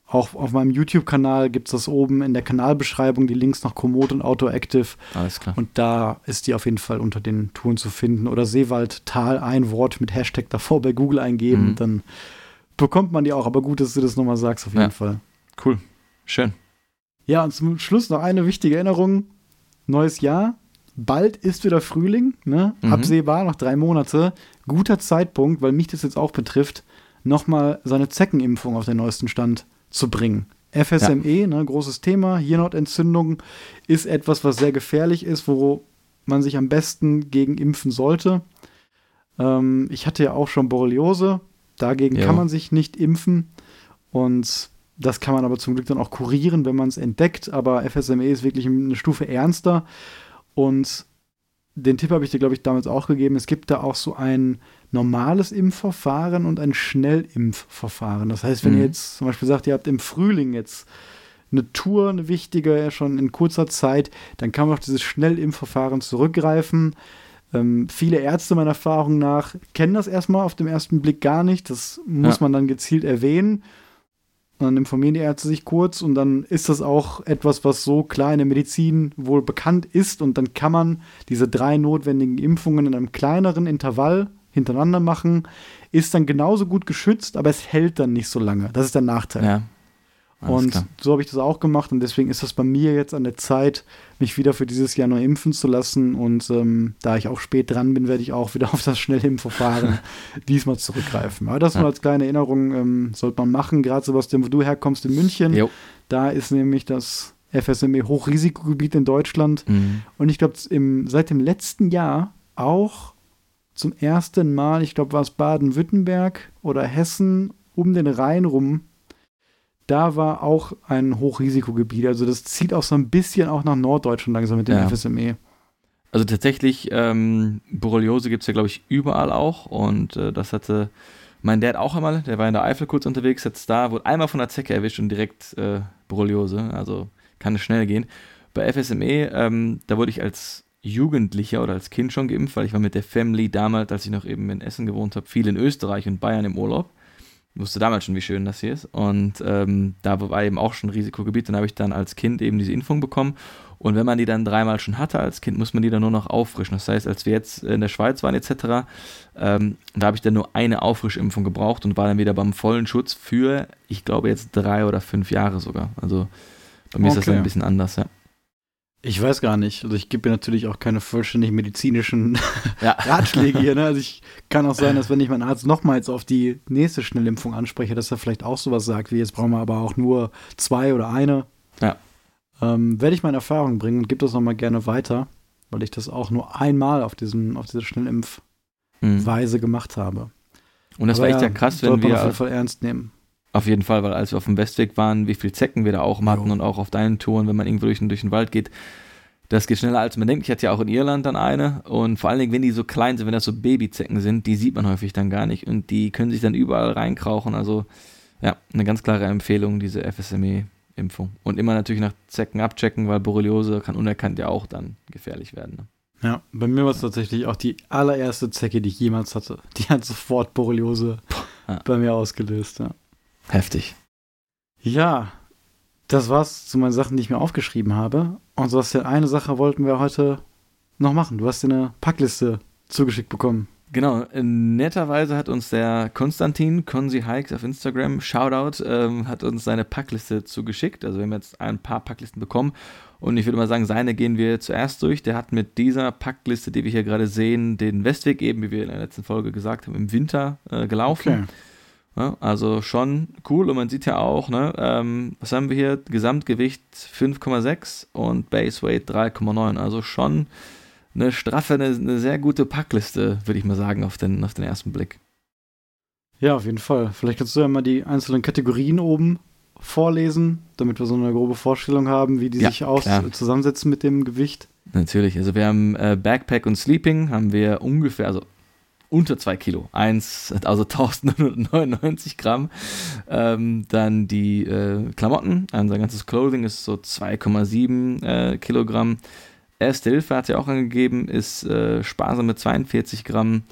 auch auf meinem YouTube-Kanal gibt es das oben in der Kanalbeschreibung, die Links nach Komoot und Autoactive. Alles klar. Und da ist die auf jeden Fall unter den Touren zu finden. Oder Seewaldtal, ein Wort mit Hashtag davor bei Google eingeben. Mhm. Dann bekommt man die auch. Aber gut, dass du das nochmal sagst, auf jeden Ja. Fall. Cool. Schön. Ja, und zum Schluss noch eine wichtige Erinnerung. Neues Jahr. Bald ist wieder Frühling, ne? Mhm. Absehbar, noch drei Monate. Guter Zeitpunkt, weil mich das jetzt auch betrifft, nochmal seine Zeckenimpfung auf den neuesten Stand zu bringen. FSME, ne, großes Thema. Hirnhautentzündung ist etwas, was sehr gefährlich ist, wo man sich am besten gegen impfen sollte. Ähm, ich hatte ja auch schon Borreliose. Dagegen Ja. kann man sich nicht impfen. Und das kann man aber zum Glück dann auch kurieren, wenn man es entdeckt. Aber FSME ist wirklich eine Stufe ernster. Und den Tipp habe ich dir, glaube ich, damals auch gegeben. Es gibt da auch so ein normales Impfverfahren und ein Schnellimpfverfahren. Das heißt, wenn Mhm. ihr jetzt zum Beispiel sagt, ihr habt im Frühling jetzt eine Tour, eine wichtige, schon in kurzer Zeit, dann kann man auf dieses Schnellimpfverfahren zurückgreifen. Ähm, viele Ärzte meiner Erfahrung nach kennen das erstmal auf dem ersten Blick gar nicht. Das muss Ja. man dann gezielt erwähnen. Und dann informieren die Ärzte sich kurz und dann ist das auch etwas, was so klar in der Medizin wohl bekannt ist. Und dann kann man diese drei notwendigen Impfungen in einem kleineren Intervall hintereinander machen. Ist dann genauso gut geschützt, aber es hält dann nicht so lange. Das ist der Nachteil. Ja. Und klar. so habe ich das auch gemacht und deswegen ist das bei mir jetzt an der Zeit, mich wieder für dieses Jahr neu impfen zu lassen. Und ähm, da ich auch spät dran bin, werde ich auch wieder auf das Schnellimpfverfahren diesmal zurückgreifen. Aber das nur Ja. als kleine Erinnerung, ähm, sollte man machen. Gerade Sebastian, wo du herkommst in München, Jo. da ist nämlich das FSME Hochrisikogebiet in Deutschland. Mhm. Und ich glaube, seit dem letzten Jahr auch zum ersten Mal, ich glaube, war es Baden-Württemberg oder Hessen um den Rhein rum, da war auch ein Hochrisikogebiet. Also das zieht auch so ein bisschen auch nach Norddeutschland langsam mit dem Ja. FSME. Also tatsächlich, ähm, Borreliose gibt es ja, glaube ich, überall auch. Und äh, das hatte mein Dad auch einmal, der war in der Eifel kurz unterwegs, jetzt da, wurde einmal von der Zecke erwischt und direkt äh, Borreliose. Also kann es schnell gehen. Bei FSME, ähm, da wurde ich als Jugendlicher oder als Kind schon geimpft, weil ich war mit der Family damals, als ich noch eben in Essen gewohnt habe, viel in Österreich und Bayern im Urlaub. Ich wusste damals schon, wie schön das hier ist. Und ähm, da war eben auch schon ein Risikogebiet. Dann habe ich dann als Kind eben diese Impfung bekommen. Und wenn man die dann dreimal schon hatte als Kind, muss man die dann nur noch auffrischen. Das heißt, als wir jetzt in der Schweiz waren etc., ähm, da habe ich dann nur eine Auffrischimpfung gebraucht und war dann wieder beim vollen Schutz für, ich glaube, jetzt drei oder fünf Jahre sogar. Also bei mir ist das Okay. dann ein bisschen anders, ja. Ich weiß gar nicht. Also ich gebe mir natürlich auch keine vollständig medizinischen Ja, Ratschläge hier. Ne? Also ich kann auch sein, dass wenn ich meinen Arzt nochmals auf die nächste Schnellimpfung anspreche, dass er vielleicht auch sowas sagt, wie jetzt brauchen wir aber auch nur zwei oder eine. Ja. Ähm, werde ich meine Erfahrung bringen und gebe das nochmal gerne weiter, weil ich das auch nur einmal auf, diesen, auf diese Schnellimpfweise Mhm. gemacht habe. Und das Aber war echt ja krass, wenn wir auf jeden Fall ernst nehmen. Auf jeden Fall, weil als wir auf dem Westweg waren, wie viel Zecken wir da auch hatten Jo. und auch auf deinen Touren, wenn man irgendwo durch, den- durch den Wald geht, das geht schneller als man denkt. Ich hatte ja auch in Irland dann eine und vor allen Dingen, wenn die so klein sind, wenn das so Babyzecken sind, die sieht man häufig dann gar nicht und die können sich dann überall reinkrauchen. Also ja, eine ganz klare Empfehlung, diese FSME-Impfung. Und immer natürlich nach Zecken abchecken, weil Borreliose kann unerkannt ja auch dann gefährlich werden. Ne? Ja, bei mir war es tatsächlich auch die allererste Zecke, die ich jemals hatte. Die hat sofort Borreliose Ja. bei mir ausgelöst. Ja. Heftig. Ja, das war's zu meinen Sachen, die ich mir aufgeschrieben habe. Und Sebastian, eine Sache wollten wir heute noch machen. Du hast dir eine Packliste zugeschickt bekommen. Genau, äh, netterweise hat uns der Konstantin, Konzi Hikes auf Instagram, Shoutout, ähm, hat uns seine Packliste zugeschickt. Also wir haben jetzt ein paar Packlisten bekommen und ich würde mal sagen, seine gehen wir zuerst durch. Der hat mit dieser Packliste, die wir hier gerade sehen, den Westweg eben, wie wir in der letzten Folge gesagt haben, im Winter äh, gelaufen. Ja, also schon cool und man sieht ja auch, ne, ähm, was haben wir hier? Gesamtgewicht 5,6 und Base Weight 3,9. Also schon eine straffe, eine, eine sehr gute Packliste, würde ich mal sagen, auf den, auf den ersten Blick. Ja, auf jeden Fall. Vielleicht kannst du ja mal die einzelnen Kategorien oben vorlesen, damit wir so eine grobe Vorstellung haben, wie die Ja, sich aus klar. zusammensetzen mit dem Gewicht. Natürlich, also wir haben äh, Backpack und Sleeping, haben wir ungefähr, also unter 2 Kilo, eins, also 1999 Gramm. Ähm, dann die äh, Klamotten, unser ganzes Clothing ist so 2,7 äh, Kilogramm. Erste Hilfe hat er auch angegeben, ist äh, sparsam mit 42 Gramm.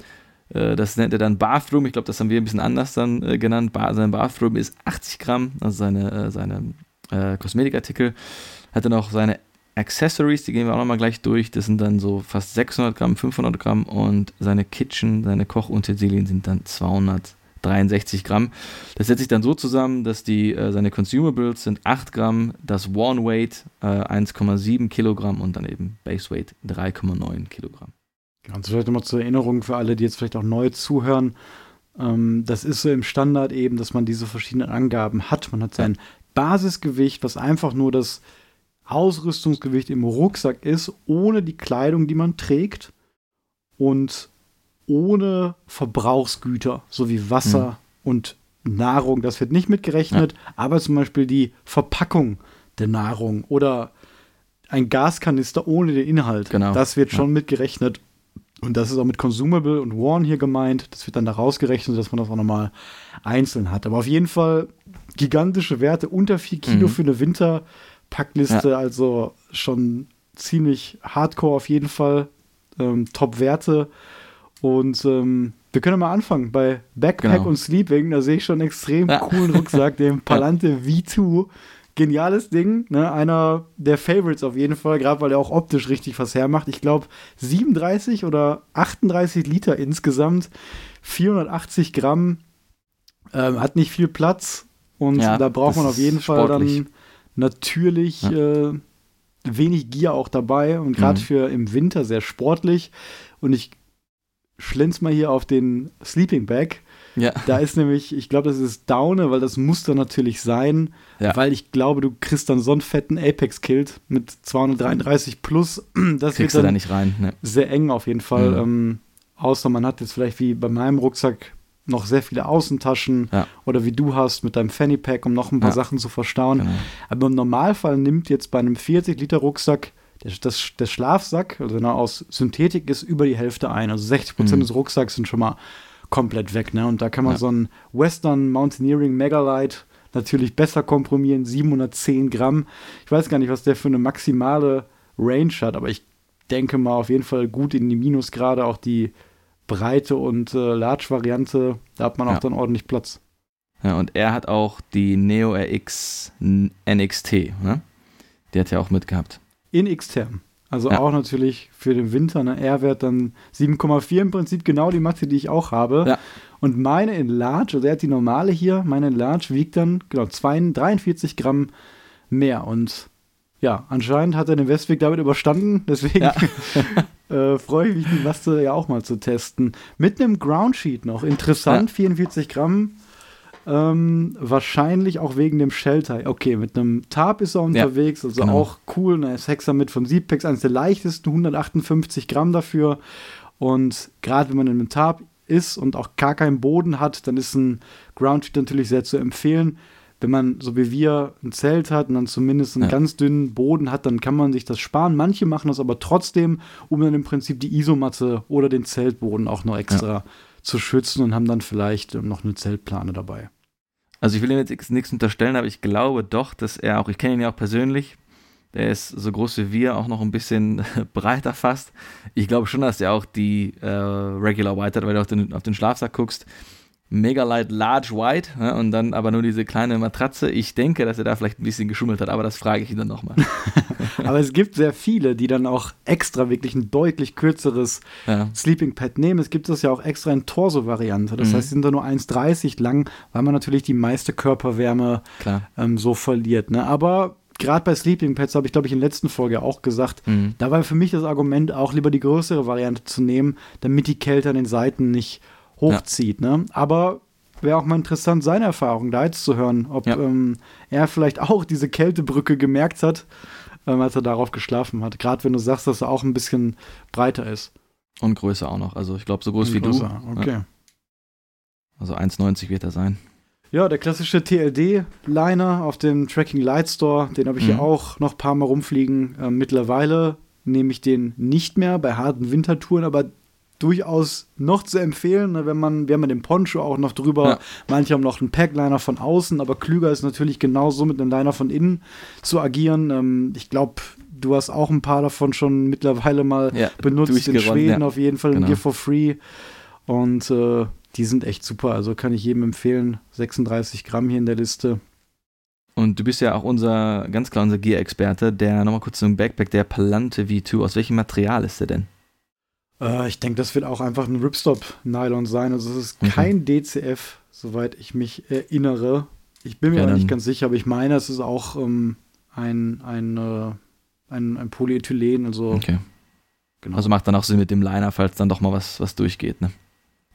Äh, das nennt er dann Bathroom. Ich glaube, das haben wir ein bisschen anders dann äh, genannt. Ba sein Bathroom ist 80 Gramm, also seine, äh, seine Kosmetikartikel. Hat er noch seine Accessories, die gehen wir auch nochmal gleich durch. Das sind dann so fast 600 Gramm, 500 Gramm und seine Kitchen, seine Kochutensilien sind dann 63 Gramm. Das setzt sich dann so zusammen, dass die, äh, seine Consumables sind 8 Gramm, das Worn Weight äh, 1,7 Kilogramm und dann eben Base Weight 3,9 Kilogramm. Ganz vielleicht nochmal zur Erinnerung für alle, die jetzt vielleicht auch neu zuhören. Ähm, das ist so im Standard eben, dass man diese verschiedenen Angaben hat. Man hat sein Basisgewicht, was einfach nur das Ausrüstungsgewicht im Rucksack ist, ohne die Kleidung, die man trägt und ohne Verbrauchsgüter, so wie Wasser mhm. und Nahrung. Das wird nicht mitgerechnet, ja. aber zum Beispiel die Verpackung der Nahrung oder ein Gaskanister ohne den Inhalt. Genau. Das wird schon ja. mitgerechnet. Und das ist auch mit Consumable und Worn hier gemeint. Das wird dann da rausgerechnet, dass man das auch nochmal einzeln hat. Aber auf jeden Fall gigantische Werte, unter 4 Kilo mhm. für eine Winterpackliste. Ja. Also schon ziemlich hardcore auf jeden Fall. Ähm, Top-Werte. Und ähm, wir können mal anfangen bei Backpack genau. und Sleeping. Da sehe ich schon einen extrem ja. coolen Rucksack, den Palante V2 geniales Ding, ne? Einer der Favorites auf jeden Fall, gerade weil er auch optisch richtig was hermacht. Ich glaube 37 oder 38 Liter insgesamt, 480 Gramm, ähm, hat nicht viel Platz und ja, da braucht man auf jeden Fall dann natürlich ja. äh, wenig Gier auch dabei und gerade mhm. für im Winter sehr sportlich. Und ich schlenz mal hier auf den Sleeping Bag. Ja. Da ist nämlich, ich glaube, das ist Daune, weil das muss dann natürlich sein, ja. weil ich glaube, du kriegst dann so einen fetten Apex-Kilt mit 233 plus. Das Kriegst wird dann da nicht rein. Ne. Sehr eng auf jeden Fall. Mhm. Ähm, außer man hat jetzt vielleicht wie bei meinem Rucksack noch sehr viele Außentaschen ja. oder wie du hast mit deinem Fanny Pack, um noch ein paar ja. Sachen zu verstauen. Genau. Aber im Normalfall nimmt jetzt bei einem 40 Liter Rucksack der, das, der Schlafsack, also wenn er aus Synthetik ist, über die Hälfte ein. Also 60 Prozent mhm. des Rucksacks sind schon mal komplett weg. Ne? Und da kann man ja. so ein Western Mountaineering Megalight natürlich besser komprimieren, 710 Gramm. Ich weiß gar nicht, was der für eine maximale Range hat, aber ich denke mal auf jeden Fall gut in die Minusgrade, auch die Breite und äh, Large-Variante, da hat man ja. auch dann ordentlich Platz. Ja, und er hat auch die Neo RX NXT, ne? Die hat er auch mitgehabt. In X-Term. Also ja. auch natürlich für den Winter, ne? R-Wert dann 7,4 im Prinzip genau die Matte, die ich auch habe. Ja. Und meine in Large, also er hat die normale hier, meine in Large wiegt dann genau 2, 43 Gramm mehr. Und ja, anscheinend hat er den Westweg damit überstanden. Deswegen ja. äh, freue ich mich, die Maste ja auch mal zu testen. Mit einem Groundsheet noch. Interessant, 44 Gramm ähm, wahrscheinlich auch wegen dem Shelter. Okay, mit einem Tarp ist er unterwegs, ja, also genau. auch cool. Ein Hexer mit von Siebpex, eines der leichtesten, 158 Gramm dafür. Und gerade wenn man in einem Tarp ist und auch gar keinen Boden hat, dann ist ein Groundsheet natürlich sehr zu empfehlen. Wenn man, so wie wir, ein Zelt hat und dann zumindest einen ja. ganz dünnen Boden hat, dann kann man sich das sparen. Manche machen das aber trotzdem, um dann im Prinzip die Isomatte oder den Zeltboden auch noch extra ja zu schützen und haben dann vielleicht noch eine Zeltplane dabei. Also ich will ihm jetzt nichts unterstellen, aber ich glaube doch, dass er auch, ich kenne ihn ja auch persönlich, der ist so groß wie wir, auch noch ein bisschen breiter fast. Ich glaube schon, dass er auch die äh, Regular White hat, weil du auf den, auf den Schlafsack guckst Mega Light Large White ja, und dann aber nur diese kleine Matratze. Ich denke, dass er da vielleicht ein bisschen geschummelt hat, aber das frage ich ihn dann nochmal. aber es gibt sehr viele, die dann auch extra wirklich ein deutlich kürzeres ja. Sleeping Pad nehmen. Es gibt das ja auch extra in Torso-Variante. Das mhm. heißt, sie sind da nur 1,30 lang, weil man natürlich die meiste Körperwärme ähm, so verliert. Ne? Aber gerade bei Sleeping Pads habe ich, glaube ich, in der letzten Folge auch gesagt, mhm. da war für mich das Argument auch lieber die größere Variante zu nehmen, damit die Kälte an den Seiten nicht hochzieht. Ja. Ne? Aber wäre auch mal interessant, seine Erfahrung da jetzt zu hören, ob ja. ähm, er vielleicht auch diese Kältebrücke gemerkt hat, ähm, als er darauf geschlafen hat. Gerade wenn du sagst, dass er auch ein bisschen breiter ist. Und größer auch noch. Also ich glaube, so groß Und wie größer. du. Okay. Ja. Also 1,90 wird er sein. Ja, der klassische TLD-Liner auf dem Tracking Light Store, den habe ich mhm. hier auch noch ein paar Mal rumfliegen. Ähm, mittlerweile nehme ich den nicht mehr bei harten Wintertouren, aber durchaus noch zu empfehlen, ne, wenn man, wir haben ja den Poncho auch noch drüber, ja. manche haben noch einen Packliner von außen, aber klüger ist natürlich genauso mit einem Liner von innen zu agieren. Ähm, ich glaube, du hast auch ein paar davon schon mittlerweile mal ja, benutzt, in Schweden auf jeden Fall, genau. Gear for Free und äh, die sind echt super, also kann ich jedem empfehlen, 36 Gramm hier in der Liste. Und du bist ja auch unser, ganz klar unser Gear-Experte, der nochmal kurz zum Backpack, der Palante V2, aus welchem Material ist der denn? Äh, ich denke, das wird auch einfach ein Ripstop-Nylon sein. Also es ist Okay. kein DCF, soweit ich mich erinnere. Ich bin mir Ja, aber nicht ganz sicher, aber ich meine, es ist auch ähm, ein, ein, äh, ein, ein Polyethylen. Also, Okay. genau. Also macht dann auch Sinn mit dem Liner, falls dann doch mal was, was durchgeht, ne?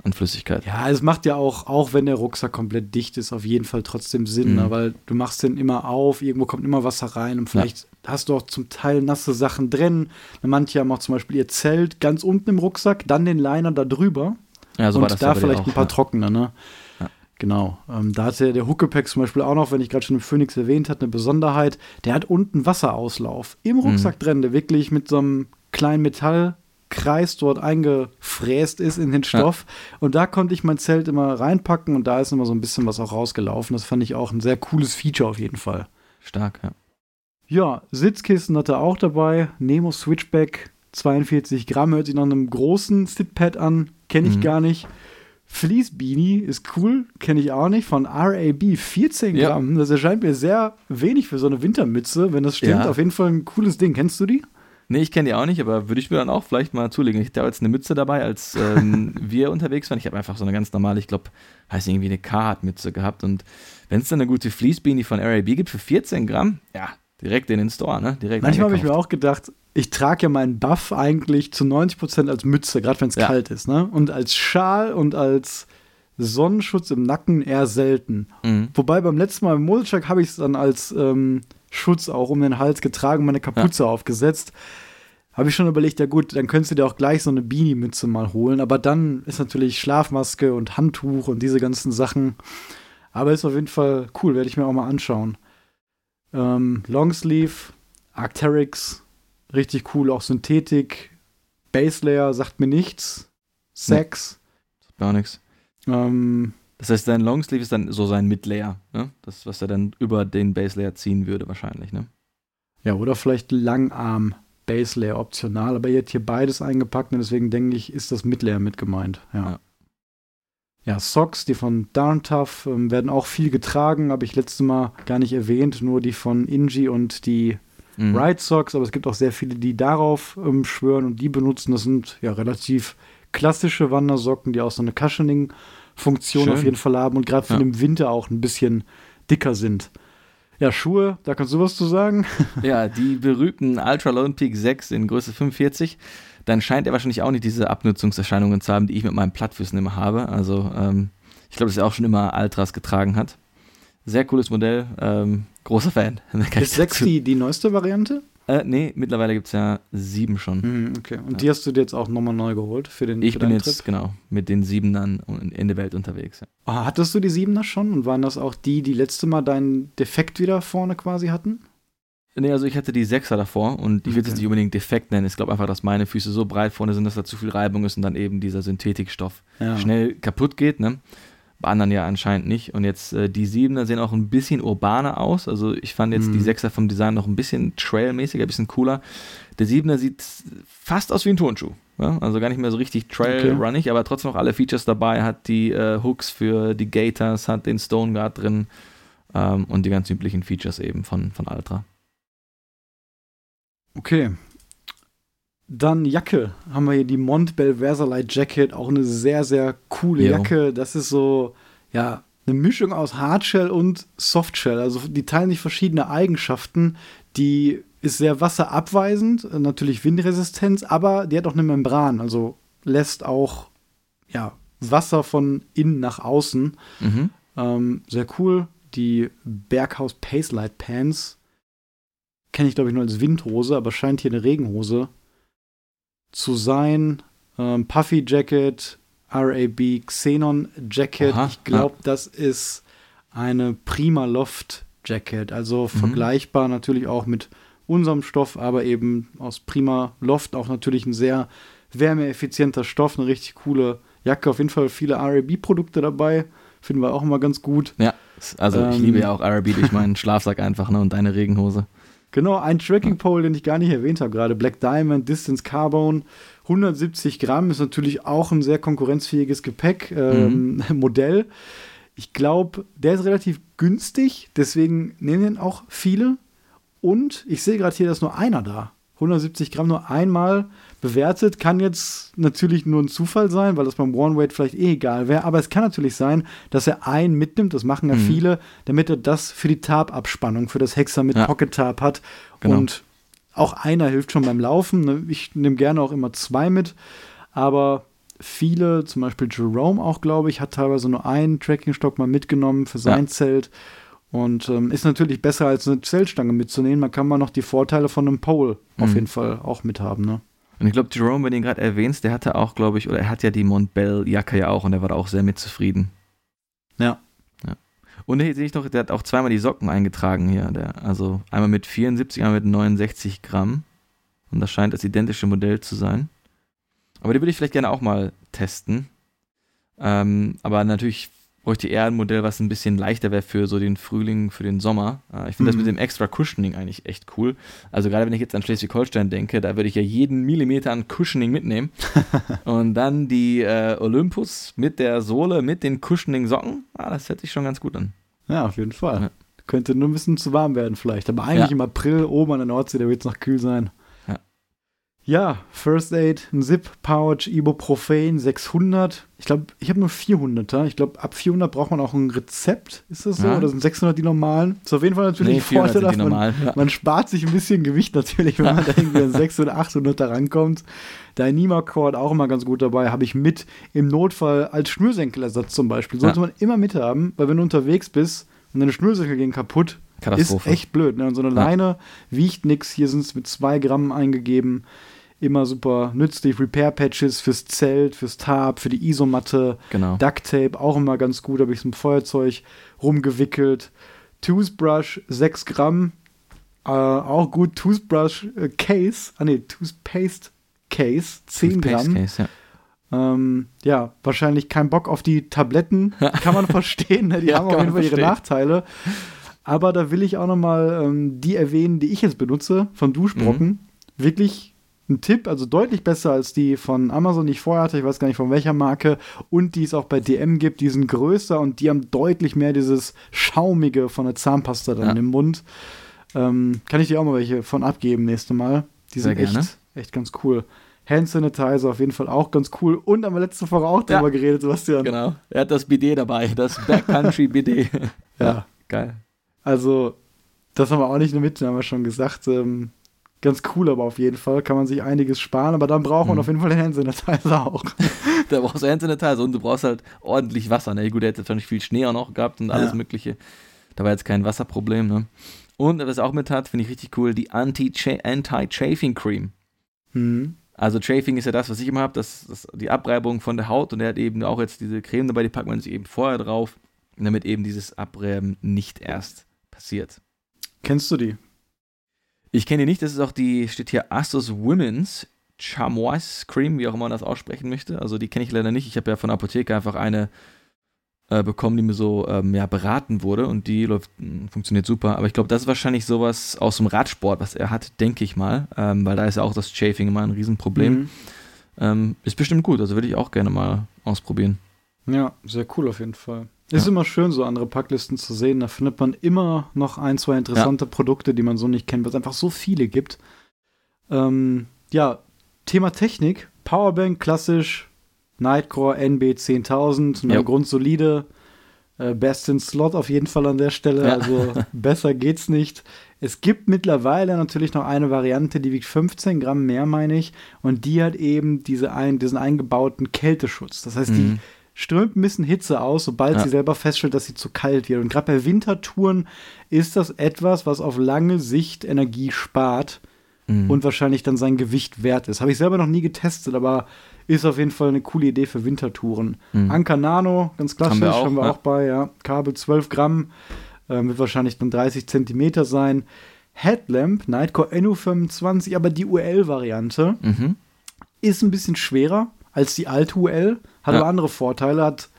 An Flüssigkeit. Ja, es macht ja auch, auch wenn der Rucksack komplett dicht ist, auf jeden Fall trotzdem Sinn, Mhm. ne? weil du machst den immer auf, irgendwo kommt immer Wasser rein und vielleicht hast du auch zum Teil nasse Sachen drin. Manche haben auch zum Beispiel ihr Zelt ganz unten im Rucksack, dann den Liner da drüber Ja, so und das ja da vielleicht auch, ein paar ja. trockene, ne? Ja. Genau. Ähm, da hat der, der Huckepack zum Beispiel auch noch, wenn ich gerade schon im Phoenix erwähnt hat, eine Besonderheit. Der hat unten Wasserauslauf im Rucksack drin, der wirklich mit so einem kleinen Metallkreis dort eingefräst ist in den Stoff. Und da konnte ich mein Zelt immer reinpacken und da ist immer so ein bisschen was auch rausgelaufen. Das fand ich auch ein sehr cooles Feature auf jeden Fall. Stark, ja. Ja, Sitzkissen hat er auch dabei. Nemo Switchback, 42 Gramm, hört sich nach einem großen Sitpad an, kenne ich Mhm. gar nicht. Fleece Beanie ist cool, kenne ich auch nicht, von RAB, 14 Ja. Gramm. Das erscheint mir sehr wenig für so eine Wintermütze, wenn das stimmt. Ja. Auf jeden Fall ein cooles Ding. Kennst du die? Nee, ich kenne die auch nicht, aber würde ich mir dann auch vielleicht mal zulegen. Ich hatte jetzt eine Mütze dabei, als ähm, wir unterwegs waren. Ich habe einfach so eine ganz normale, ich glaube, heißt irgendwie eine Carhartt-Mütze gehabt. Und wenn es dann eine gute Fleece Beanie von RAB gibt für 14 Gramm, ja, direkt in den Store, ne? Direkt Manchmal habe ich mir auch gedacht, ich trage ja meinen Buff eigentlich zu 90% als Mütze, gerade wenn es Ja. kalt ist. Ne? Und als Schal und als Sonnenschutz im Nacken eher selten. Mhm. Wobei beim letzten Mal im Mulchak habe ich es dann als ähm, Schutz auch um den Hals getragen, meine Kapuze aufgesetzt. Habe ich schon überlegt, ja gut, dann könntest du dir auch gleich so eine Beanie-Mütze mal holen. Aber dann ist natürlich Schlafmaske und Handtuch und diese ganzen Sachen. Aber ist auf jeden Fall cool, werde ich mir auch mal anschauen. Ähm, Longsleeve, Arcteryx, richtig cool, auch Synthetik. Base Layer sagt mir nichts. Sex. Gar nichts. Ähm, Das heißt, dein Longsleeve ist dann so sein Midlayer, ne? Das, was er dann über den Base Layer ziehen würde, wahrscheinlich, ne? Ja, oder vielleicht Langarm Base Layer optional, aber ihr habt hier beides eingepackt und deswegen denke ich, ist das Midlayer mit gemeint. Ja. Ja. Ja, Socks, die von Darn Tough, ähm, werden auch viel getragen, habe ich letztes Mal gar nicht erwähnt, nur die von Inji und die Mhm. Ride Socks, aber es gibt auch sehr viele, die darauf ähm, schwören und die benutzen. Das sind ja relativ klassische Wandersocken, die auch so eine Cushioning-Funktion auf jeden Fall haben und gerade für Ja. den Winter auch ein bisschen dicker sind. Ja, Schuhe, da kannst du was zu sagen? Ja, die berühmten Ultra Lone Peak 6 in Größe 45. Dann scheint er wahrscheinlich auch nicht diese Abnutzungserscheinungen zu haben, die ich mit meinen Plattfüßen immer habe. Also, ähm, ich glaube, dass er auch schon immer Ultras getragen hat. Sehr cooles Modell. Ähm, großer Fan. Ist 6 dazu- die, die neueste Variante? Äh, nee, mittlerweile gibt es ja sieben schon. Mhm, okay. Und die hast du dir jetzt auch nochmal neu geholt für den Ich für bin jetzt, Trip? genau, mit den Siebenern in der Welt unterwegs. Ja. Ah, hattest du die Siebener schon? Und waren das auch die, die letzte Mal deinen Defekt wieder vorne quasi hatten? Nee, also ich hatte die Sechser davor und ich würde es Okay. nicht unbedingt defekt nennen. Ich glaube einfach, dass meine Füße so breit vorne sind, dass da zu viel Reibung ist und dann eben dieser Synthetikstoff Ja. schnell kaputt geht, ne? Bei anderen ja anscheinend nicht. Und jetzt äh, die Siebener sehen auch ein bisschen urbaner aus. Also ich fand jetzt Mhm. die Sechser vom Design noch ein bisschen trailmäßiger, ein bisschen cooler. Der Siebener sieht fast aus wie ein Turnschuh. Ja? Also gar nicht mehr so richtig trail-runnig, aber trotzdem noch alle Features dabei. Hat die äh, Hooks für die Gators, hat den Stone Guard drin ähm, und die ganz üblichen Features eben von, von Ultra. Okay. Dann Jacke. Haben wir hier die Montbell Versalite Jacket. Auch eine sehr, sehr coole Jo. Jacke. Das ist so, ja, eine Mischung aus Hardshell und Softshell. Also die teilen sich verschiedene Eigenschaften. Die ist sehr wasserabweisend, äh, natürlich Windresistenz, aber die hat auch eine Membran. Also lässt auch, ja, Wasser von innen nach außen. Mhm. Ähm, sehr cool. Die Berghaus Pacelight Pants kenne ich, glaube ich, nur als Windhose, aber scheint hier eine Regenhose zu sein. Ähm, Puffy Jacket, RAB Xenon Jacket. Aha, ich glaube, das ist eine Prima Loft Jacket. Also Mhm. vergleichbar natürlich auch mit unserem Stoff, aber eben aus Prima Loft auch natürlich ein sehr wärmeeffizienter Stoff, eine richtig coole Jacke. Auf jeden Fall viele RAB-Produkte dabei. Finden wir auch immer ganz gut. Ja, also ich Ähm. liebe ja auch RB durch meinen Schlafsack einfach ne, und deine Regenhose. Genau, ein Tracking Pole, den ich gar nicht erwähnt habe gerade. Black Diamond, Distance Carbone, 170 Gramm ist natürlich auch ein sehr konkurrenzfähiges Gepäck ähm, Modell. Ich glaube, der ist relativ günstig, deswegen nehmen den auch viele. Und ich sehe gerade hier, dass nur einer da. 170 Gramm nur einmal bewertet. Kann jetzt natürlich nur ein Zufall sein, weil das beim One-Weight vielleicht eh egal wäre. Aber es kann natürlich sein, dass er einen mitnimmt, das machen ja mhm. viele, damit er das für die Tab-Abspannung, für das Hexer mit ja. Pocket-Tab hat. Genau. Und auch einer hilft schon beim Laufen. Ne? Ich nehme gerne auch immer zwei mit. Aber viele, zum Beispiel Jerome auch, glaube ich, hat teilweise nur einen Trackingstock mal mitgenommen für sein ja. Zelt. Und ähm, ist natürlich besser als eine Zeltstange mitzunehmen. Man kann mal noch die Vorteile von einem Pole mhm. auf jeden Fall auch mithaben. Ne? Und ich glaube, Jerome, wenn du ihn gerade erwähnst, der hatte auch, glaube ich, oder er hat ja die Montbell-Jacke ja auch und der war da auch sehr mit zufrieden. Ja. ja. Und hier sehe ich noch, der hat auch zweimal die Socken eingetragen hier. Der, also einmal mit 74, einmal mit 69 Gramm. Und das scheint das identische Modell zu sein. Aber die würde ich vielleicht gerne auch mal testen. Ähm, aber natürlich bräuchte eher ein Modell, was ein bisschen leichter wäre für so den Frühling, für den Sommer. Äh, ich finde mhm. das mit dem extra Cushioning eigentlich echt cool. Also gerade wenn ich jetzt an Schleswig-Holstein denke, da würde ich ja jeden Millimeter an Cushioning mitnehmen. und dann die äh, Olympus mit der Sohle, mit den Cushioning-Socken. Ah, das hört sich schon ganz gut an. Ja, auf jeden Fall. Ja. Könnte nur ein bisschen zu warm werden vielleicht. Aber eigentlich ja. im April oben an der Nordsee, da wird es noch kühl sein. Ja, First Aid, ein Zip Pouch, Ibuprofen 600. Ich glaube, ich habe nur 400er. Ich glaube, ab 400 braucht man auch ein Rezept. Ist das so? Ja. Oder sind 600 die normalen? Ist auf jeden Fall natürlich nee, ein Vorteil. Man, ja. man, spart sich ein bisschen Gewicht natürlich, wenn man da irgendwie an 600 oder 800 da rankommt. Dyneema Cord auch immer ganz gut dabei. Habe ich mit im Notfall als Schnürsenkelersatz zum Beispiel. Sollte ja. man immer mit haben, weil wenn du unterwegs bist und deine Schnürsenkel gehen kaputt, ist echt blöd. Ne? Und so eine Leine wiegt nichts. Hier sind es mit 2 Gramm eingegeben immer super nützlich. Repair-Patches fürs Zelt, fürs Tarp, für die Isomatte. Genau. Duct-Tape auch immer ganz gut, habe ich so ein Feuerzeug rumgewickelt. Toothbrush 6 Gramm, äh, auch gut. Toothbrush äh, Case, ah ne, Toothpaste Case 10 Gramm. Case, ja. Ähm, ja, wahrscheinlich kein Bock auf die Tabletten, kann man verstehen. Ne? Die ja, haben auf jeden Fall ihre Nachteile. Aber da will ich auch noch mal ähm, die erwähnen, die ich jetzt benutze, von Duschbrocken. Mhm. Wirklich ein Tipp, also deutlich besser als die von Amazon, die ich vorher hatte. Ich weiß gar nicht von welcher Marke. Und die es auch bei DM gibt. Die sind größer und die haben deutlich mehr dieses Schaumige von der Zahnpasta dann ja. im Mund. Ähm, kann ich dir auch mal welche von abgeben nächste Mal. Die sind echt, echt ganz cool. Hand Sanitizer auf jeden Fall auch ganz cool. Und haben wir letzte Woche auch darüber ja. geredet, Sebastian. Genau. Er hat das Bidet dabei, das Backcountry Bidet. ja. ja. Geil. Also, das haben wir auch nicht nur mit, haben wir schon gesagt. Ähm, ganz cool, aber auf jeden Fall kann man sich einiges sparen, aber dann braucht man mhm. auf jeden Fall den Hand-Sanitizer auch. da brauchst du Hand-Sanitizer und du brauchst halt ordentlich Wasser. Ne? Gut, er hätte wahrscheinlich viel Schnee auch noch gehabt und alles ja. Mögliche. Da war jetzt kein Wasserproblem. Ne? Und was er auch mit hat, finde ich richtig cool, die Anti-Chafing Cream. Mhm. Also Chafing ist ja das, was ich immer habe, das, das, die Abreibung von der Haut und er hat eben auch jetzt diese Creme dabei, die packt man sich eben vorher drauf, damit eben dieses Abreiben nicht erst passiert. Kennst du die? Ich kenne die nicht, das ist auch die, steht hier Asus Women's Chamois Cream, wie auch immer man das aussprechen möchte. Also die kenne ich leider nicht. Ich habe ja von der Apotheke einfach eine äh, bekommen, die mir so ähm, ja, beraten wurde und die läuft, hm, funktioniert super. Aber ich glaube, das ist wahrscheinlich sowas aus dem Radsport, was er hat, denke ich mal. Ähm, weil da ist ja auch das Chafing immer ein Riesenproblem. Mhm. Ähm, ist bestimmt gut, also würde ich auch gerne mal ausprobieren. Ja, sehr cool auf jeden Fall. Ist ja. immer schön, so andere Packlisten zu sehen. Da findet man immer noch ein, zwei interessante ja. Produkte, die man so nicht kennt, weil es einfach so viele gibt. Ähm, ja, Thema Technik. Powerbank klassisch, Nightcore NB 10.000, eine grundsolide. Äh, Best in Slot auf jeden Fall an der Stelle. Ja. Also besser geht's nicht. Es gibt mittlerweile natürlich noch eine Variante, die wiegt 15 Gramm mehr, meine ich. Und die hat eben diese ein, diesen eingebauten Kälteschutz. Das heißt, mhm. die strömt ein bisschen Hitze aus, sobald ja. sie selber feststellt, dass sie zu kalt wird. Und gerade bei Wintertouren ist das etwas, was auf lange Sicht Energie spart mhm. und wahrscheinlich dann sein Gewicht wert ist. Habe ich selber noch nie getestet, aber ist auf jeden Fall eine coole Idee für Wintertouren. Mhm. Anker Nano, ganz klassisch, haben wir auch, haben wir ja. auch bei, ja. Kabel 12 Gramm, äh, wird wahrscheinlich dann 30 Zentimeter sein. Headlamp, Nightcore NU25, aber die UL-Variante mhm. ist ein bisschen schwerer als die alte UL. Hat ja. aber andere Vorteile, hat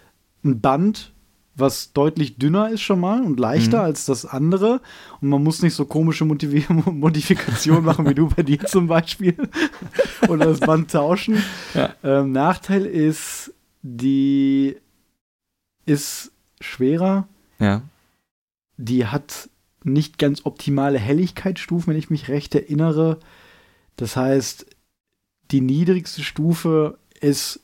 ein Band, was deutlich dünner ist schon mal und leichter mhm. als das andere. Und man muss nicht so komische Motiv Modifikationen machen wie du bei dir zum Beispiel. Oder das Band tauschen. Ja. Ähm, Nachteil ist, die ist schwerer. Ja. Die hat nicht ganz optimale Helligkeitsstufen, wenn ich mich recht erinnere. Das heißt, die niedrigste Stufe ist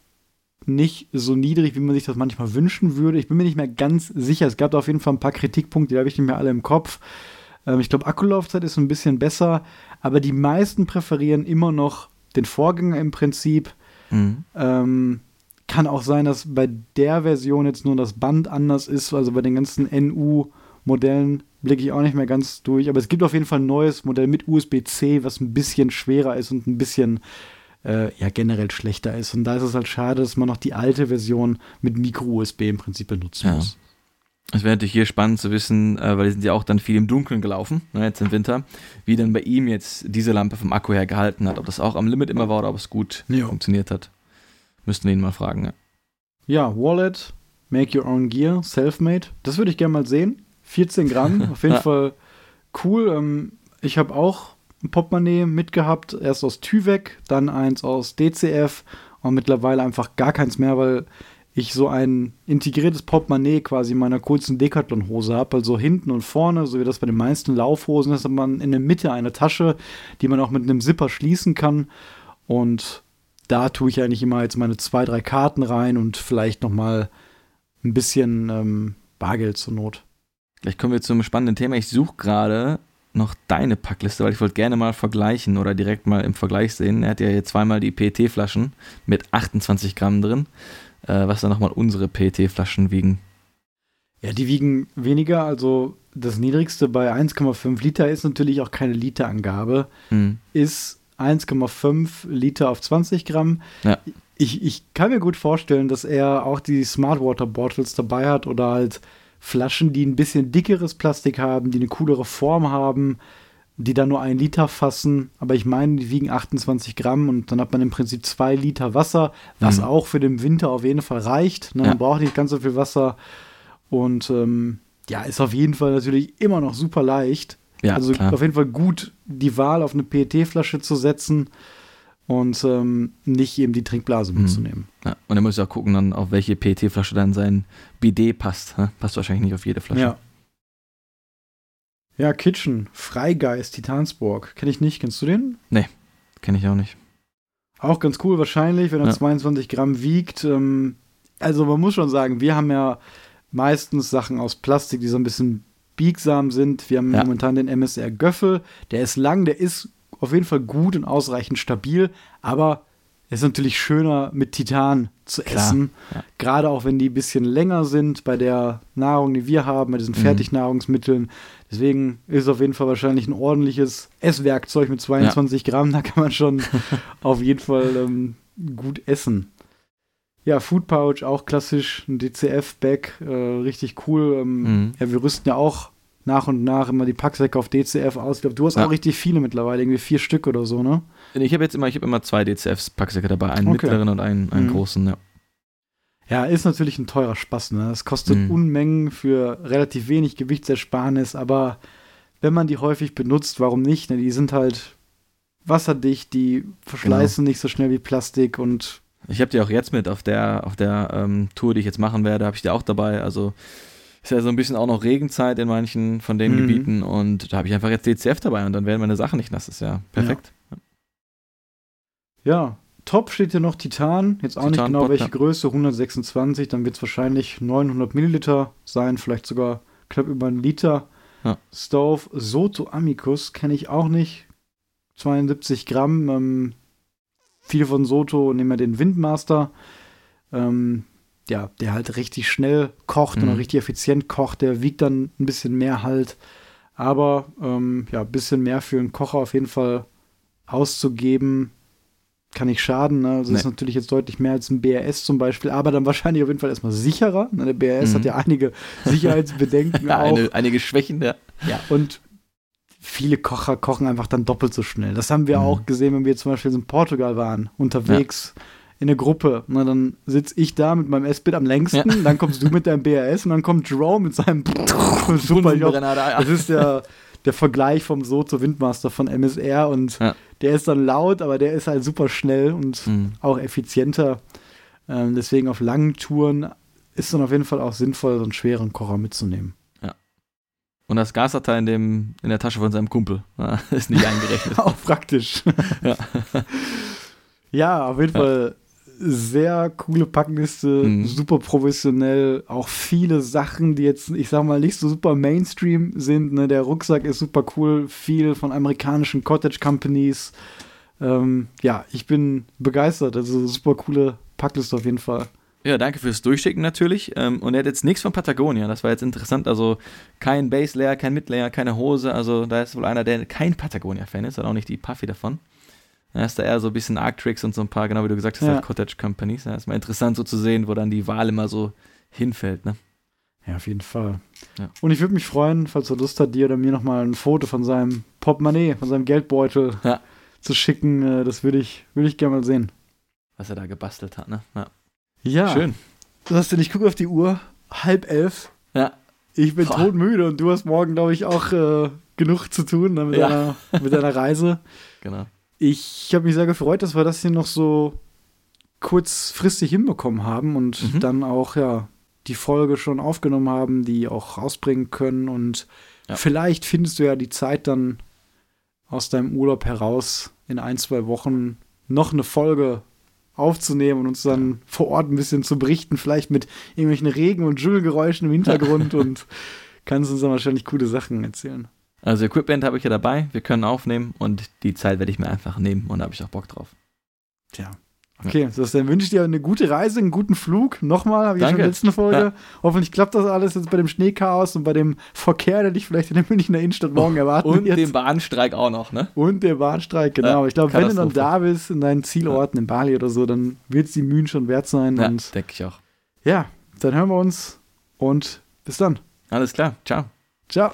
nicht so niedrig, wie man sich das manchmal wünschen würde. Ich bin mir nicht mehr ganz sicher. Es gab da auf jeden Fall ein paar Kritikpunkte, die habe ich nicht mehr alle im Kopf. Ähm, ich glaube, Akkulaufzeit ist ein bisschen besser, aber die meisten präferieren immer noch den Vorgänger im Prinzip. Mhm. Ähm, kann auch sein, dass bei der Version jetzt nur das Band anders ist. Also bei den ganzen NU-Modellen blicke ich auch nicht mehr ganz durch. Aber es gibt auf jeden Fall ein neues Modell mit USB-C, was ein bisschen schwerer ist und ein bisschen äh, ja generell schlechter ist. Und da ist es halt schade, dass man noch die alte Version mit Micro-USB im Prinzip benutzen ja. muss. Es wäre natürlich hier spannend zu wissen, äh, weil die sind ja auch dann viel im Dunkeln gelaufen, ne, jetzt im Winter, wie dann bei ihm jetzt diese Lampe vom Akku her gehalten hat. Ob das auch am Limit immer war oder ob es gut jo. funktioniert hat. Müssten wir ihn mal fragen. Ja. ja, Wallet, Make Your Own Gear, Selfmade. Das würde ich gerne mal sehen. 14 Gramm, auf jeden Fall cool. Ähm, ich habe auch ein Portemonnaie mitgehabt, erst aus Tüvek, dann eins aus DCF und mittlerweile einfach gar keins mehr, weil ich so ein integriertes Portemonnaie quasi in meiner kurzen Decathlon-Hose habe. Also hinten und vorne, so wie das bei den meisten Laufhosen ist, hat man in der Mitte eine Tasche, die man auch mit einem Zipper schließen kann. Und da tue ich eigentlich immer jetzt meine zwei, drei Karten rein und vielleicht noch mal ein bisschen ähm, Bargeld zur Not. Vielleicht kommen wir zum spannenden Thema. Ich suche gerade noch deine Packliste, weil ich wollte gerne mal vergleichen oder direkt mal im Vergleich sehen. Er hat ja hier zweimal die PET-Flaschen mit 28 Gramm drin äh, was dann nochmal unsere PET-Flaschen wiegen. Ja, die wiegen weniger. Also das niedrigste bei 1,5 Liter ist natürlich auch keine Literangabe. Hm. Ist 1,5 Liter auf 20 Gramm. Ja. Ich, ich kann mir gut vorstellen, dass er auch die Smart Water Bottles dabei hat oder halt Flaschen, die ein bisschen dickeres Plastik haben, die eine coolere Form haben, die dann nur ein Liter fassen, aber ich meine, die wiegen 28 Gramm und dann hat man im Prinzip zwei Liter Wasser, was mhm. auch für den Winter auf jeden Fall reicht. Ne? Man braucht nicht ganz so viel Wasser und ähm, ja, ist auf jeden Fall natürlich immer noch super leicht. Ja, also klar. auf jeden Fall gut, die Wahl auf eine PET-Flasche zu setzen und ähm, nicht eben die Trinkblase mhm. mitzunehmen. Ja, und er muss ja auch gucken, dann, auf welche PET-Flasche dann sein Bidet passt. Passt wahrscheinlich nicht auf jede Flasche. Ja, ja, Kitchen, Freigeist, Titansburg. Kenne ich nicht. Kennst du den? Nee, kenne ich auch nicht. Auch ganz cool wahrscheinlich, wenn er ja. 22 Gramm wiegt. Ähm, also man muss schon sagen, wir haben ja meistens Sachen aus Plastik, die so ein bisschen biegsam sind. Wir haben ja. momentan den MSR Göffel. Der ist lang, der ist auf jeden Fall gut und ausreichend stabil, aber es ist natürlich schöner mit Titan zu Klar, essen. Ja. Gerade auch wenn die ein bisschen länger sind bei der Nahrung, die wir haben, bei diesen mhm. Fertignahrungsmitteln. Deswegen ist es auf jeden Fall wahrscheinlich ein ordentliches Esswerkzeug mit 22 ja. Gramm. Da kann man schon auf jeden Fall ähm, gut essen. Ja, Food Pouch, auch klassisch, ein DCF-Bag, äh, richtig cool. Ähm, mhm. Ja, wir rüsten ja auch nach und nach immer die Packsäcke auf DCF aus. Ich glaube, du hast ja. auch richtig viele mittlerweile, irgendwie vier Stück oder so, ne? Ich habe jetzt immer, ich habe immer zwei DCFs Packsäcke dabei, einen okay. mittleren und einen, einen mhm. großen, ja. Ja, ist natürlich ein teurer Spaß, ne? Es kostet mhm. Unmengen für relativ wenig Gewichtsersparnis, aber wenn man die häufig benutzt, warum nicht? Ne? Die sind halt wasserdicht, die verschleißen genau. nicht so schnell wie Plastik und ich habe die auch jetzt mit auf der auf der ähm, Tour, die ich jetzt machen werde, habe ich die auch dabei. Also ist ja so ein bisschen auch noch Regenzeit in manchen von den mhm. Gebieten und da habe ich einfach jetzt DCF dabei und dann werden meine Sachen nicht nass. Das ist ja perfekt. Ja. ja. Top steht hier noch Titan, jetzt auch Titan nicht genau welche Größe, 126, dann wird es wahrscheinlich 900 Milliliter sein, vielleicht sogar knapp über einen Liter. Ja. Stove Soto Amicus kenne ich auch nicht, 72 Gramm. Ähm, viele von Soto nehmen ja den Windmaster. Ähm, ja, der halt richtig schnell kocht mhm. und richtig effizient kocht. Der wiegt dann ein bisschen mehr halt. Aber ähm, ja, ein bisschen mehr für einen Kocher auf jeden Fall auszugeben, kann nicht schaden. Ne? Also nee. Das ist natürlich jetzt deutlich mehr als ein BRS zum Beispiel, aber dann wahrscheinlich auf jeden Fall erstmal sicherer. Ne? Der BRS mhm. hat ja einige Sicherheitsbedenken auch. Eine, einige Schwächen, ja. Ja, und viele Kocher kochen einfach dann doppelt so schnell. Das haben wir mhm. auch gesehen, wenn wir zum Beispiel in Portugal waren, unterwegs. Ja in der Gruppe. Na, dann sitze ich da mit meinem S-Bit am längsten, ja. dann kommst du mit deinem BRS und dann kommt Jerome mit seinem super Das ist der, der Vergleich vom Soto Windmaster von MSR und ja. der ist dann laut, aber der ist halt super schnell und mhm. auch effizienter. Ähm, deswegen auf langen Touren ist dann auf jeden Fall auch sinnvoll, so einen schweren Kocher mitzunehmen. Ja. Und das Gasdatei in, dem, in der Tasche von seinem Kumpel. Ja, ist nicht eingerechnet. Auch praktisch. Ja. ja, auf jeden Fall sehr coole Packliste, Mhm. super professionell, auch viele Sachen, die jetzt, ich sag mal, nicht so super Mainstream sind. Ne? Der Rucksack ist super cool, viel von amerikanischen Cottage Companies. Ähm, ja, ich bin begeistert, also super coole Packliste auf jeden Fall. Ja, danke fürs Durchschicken natürlich. Ähm, und er hat jetzt nichts von Patagonia. Das war jetzt interessant. Also kein Base Layer, kein Mid Layer, keine Hose. Also da ist wohl einer, der kein Patagonia-Fan ist, und auch nicht die Puffy davon. Da ist da eher so ein bisschen Arctrix und so ein paar, genau wie du gesagt hast, Ja. halt Cottage Companies. Ja, ist mal interessant so zu sehen, wo dann die Wahl immer so hinfällt. Ne? Ja, auf jeden Fall. Ja. Und ich würde mich freuen, falls er Lust hat, dir oder mir nochmal ein Foto von seinem Portemonnaie, von seinem Geldbeutel Ja. zu schicken. Äh, Das würde ich, würde ich gerne mal sehen. Was er da gebastelt hat. Ne? Ja. Ja. Schön. Du hast denn, ich gucke auf die Uhr, halb elf. Ja. Ich bin Boah. todmüde und du hast morgen, glaube ich, auch äh, genug zu tun ne, mit, Ja. deiner, mit deiner Reise. Genau. Ich habe mich sehr gefreut, dass wir das hier noch so kurzfristig hinbekommen haben und Mhm. dann auch, ja, die Folge schon aufgenommen haben, die auch rausbringen können. Und Ja. vielleicht findest du ja die Zeit dann aus deinem Urlaub heraus in ein, zwei Wochen noch eine Folge aufzunehmen und uns dann vor Ort ein bisschen zu berichten, vielleicht mit irgendwelchen Regen- und Dschungelgeräuschen im Hintergrund und kannst uns dann wahrscheinlich coole Sachen erzählen. Also Equipment habe ich ja dabei. Wir können aufnehmen und die Zeit werde ich mir einfach nehmen und da habe ich auch Bock drauf. Tja. Okay, das, dann wünsche ich dir eine gute Reise, einen guten Flug. Nochmal, habe ich ja schon in Danke. der letzten Folge. Ja. Hoffentlich klappt das alles jetzt bei dem Schneechaos und bei dem Verkehr, der dich vielleicht in der Münchner Innenstadt morgen erwarten Und wird. den Bahnstreik auch noch, ne? und der Bahnstreik, genau. Ja, ich glaube, wenn du dann da bist, in deinen Zielorten, in Bali oder so, dann wird es die Mühen schon wert sein. Ja, denke ich auch. ja, dann hören wir uns und bis dann. Alles klar. Ciao. Ciao.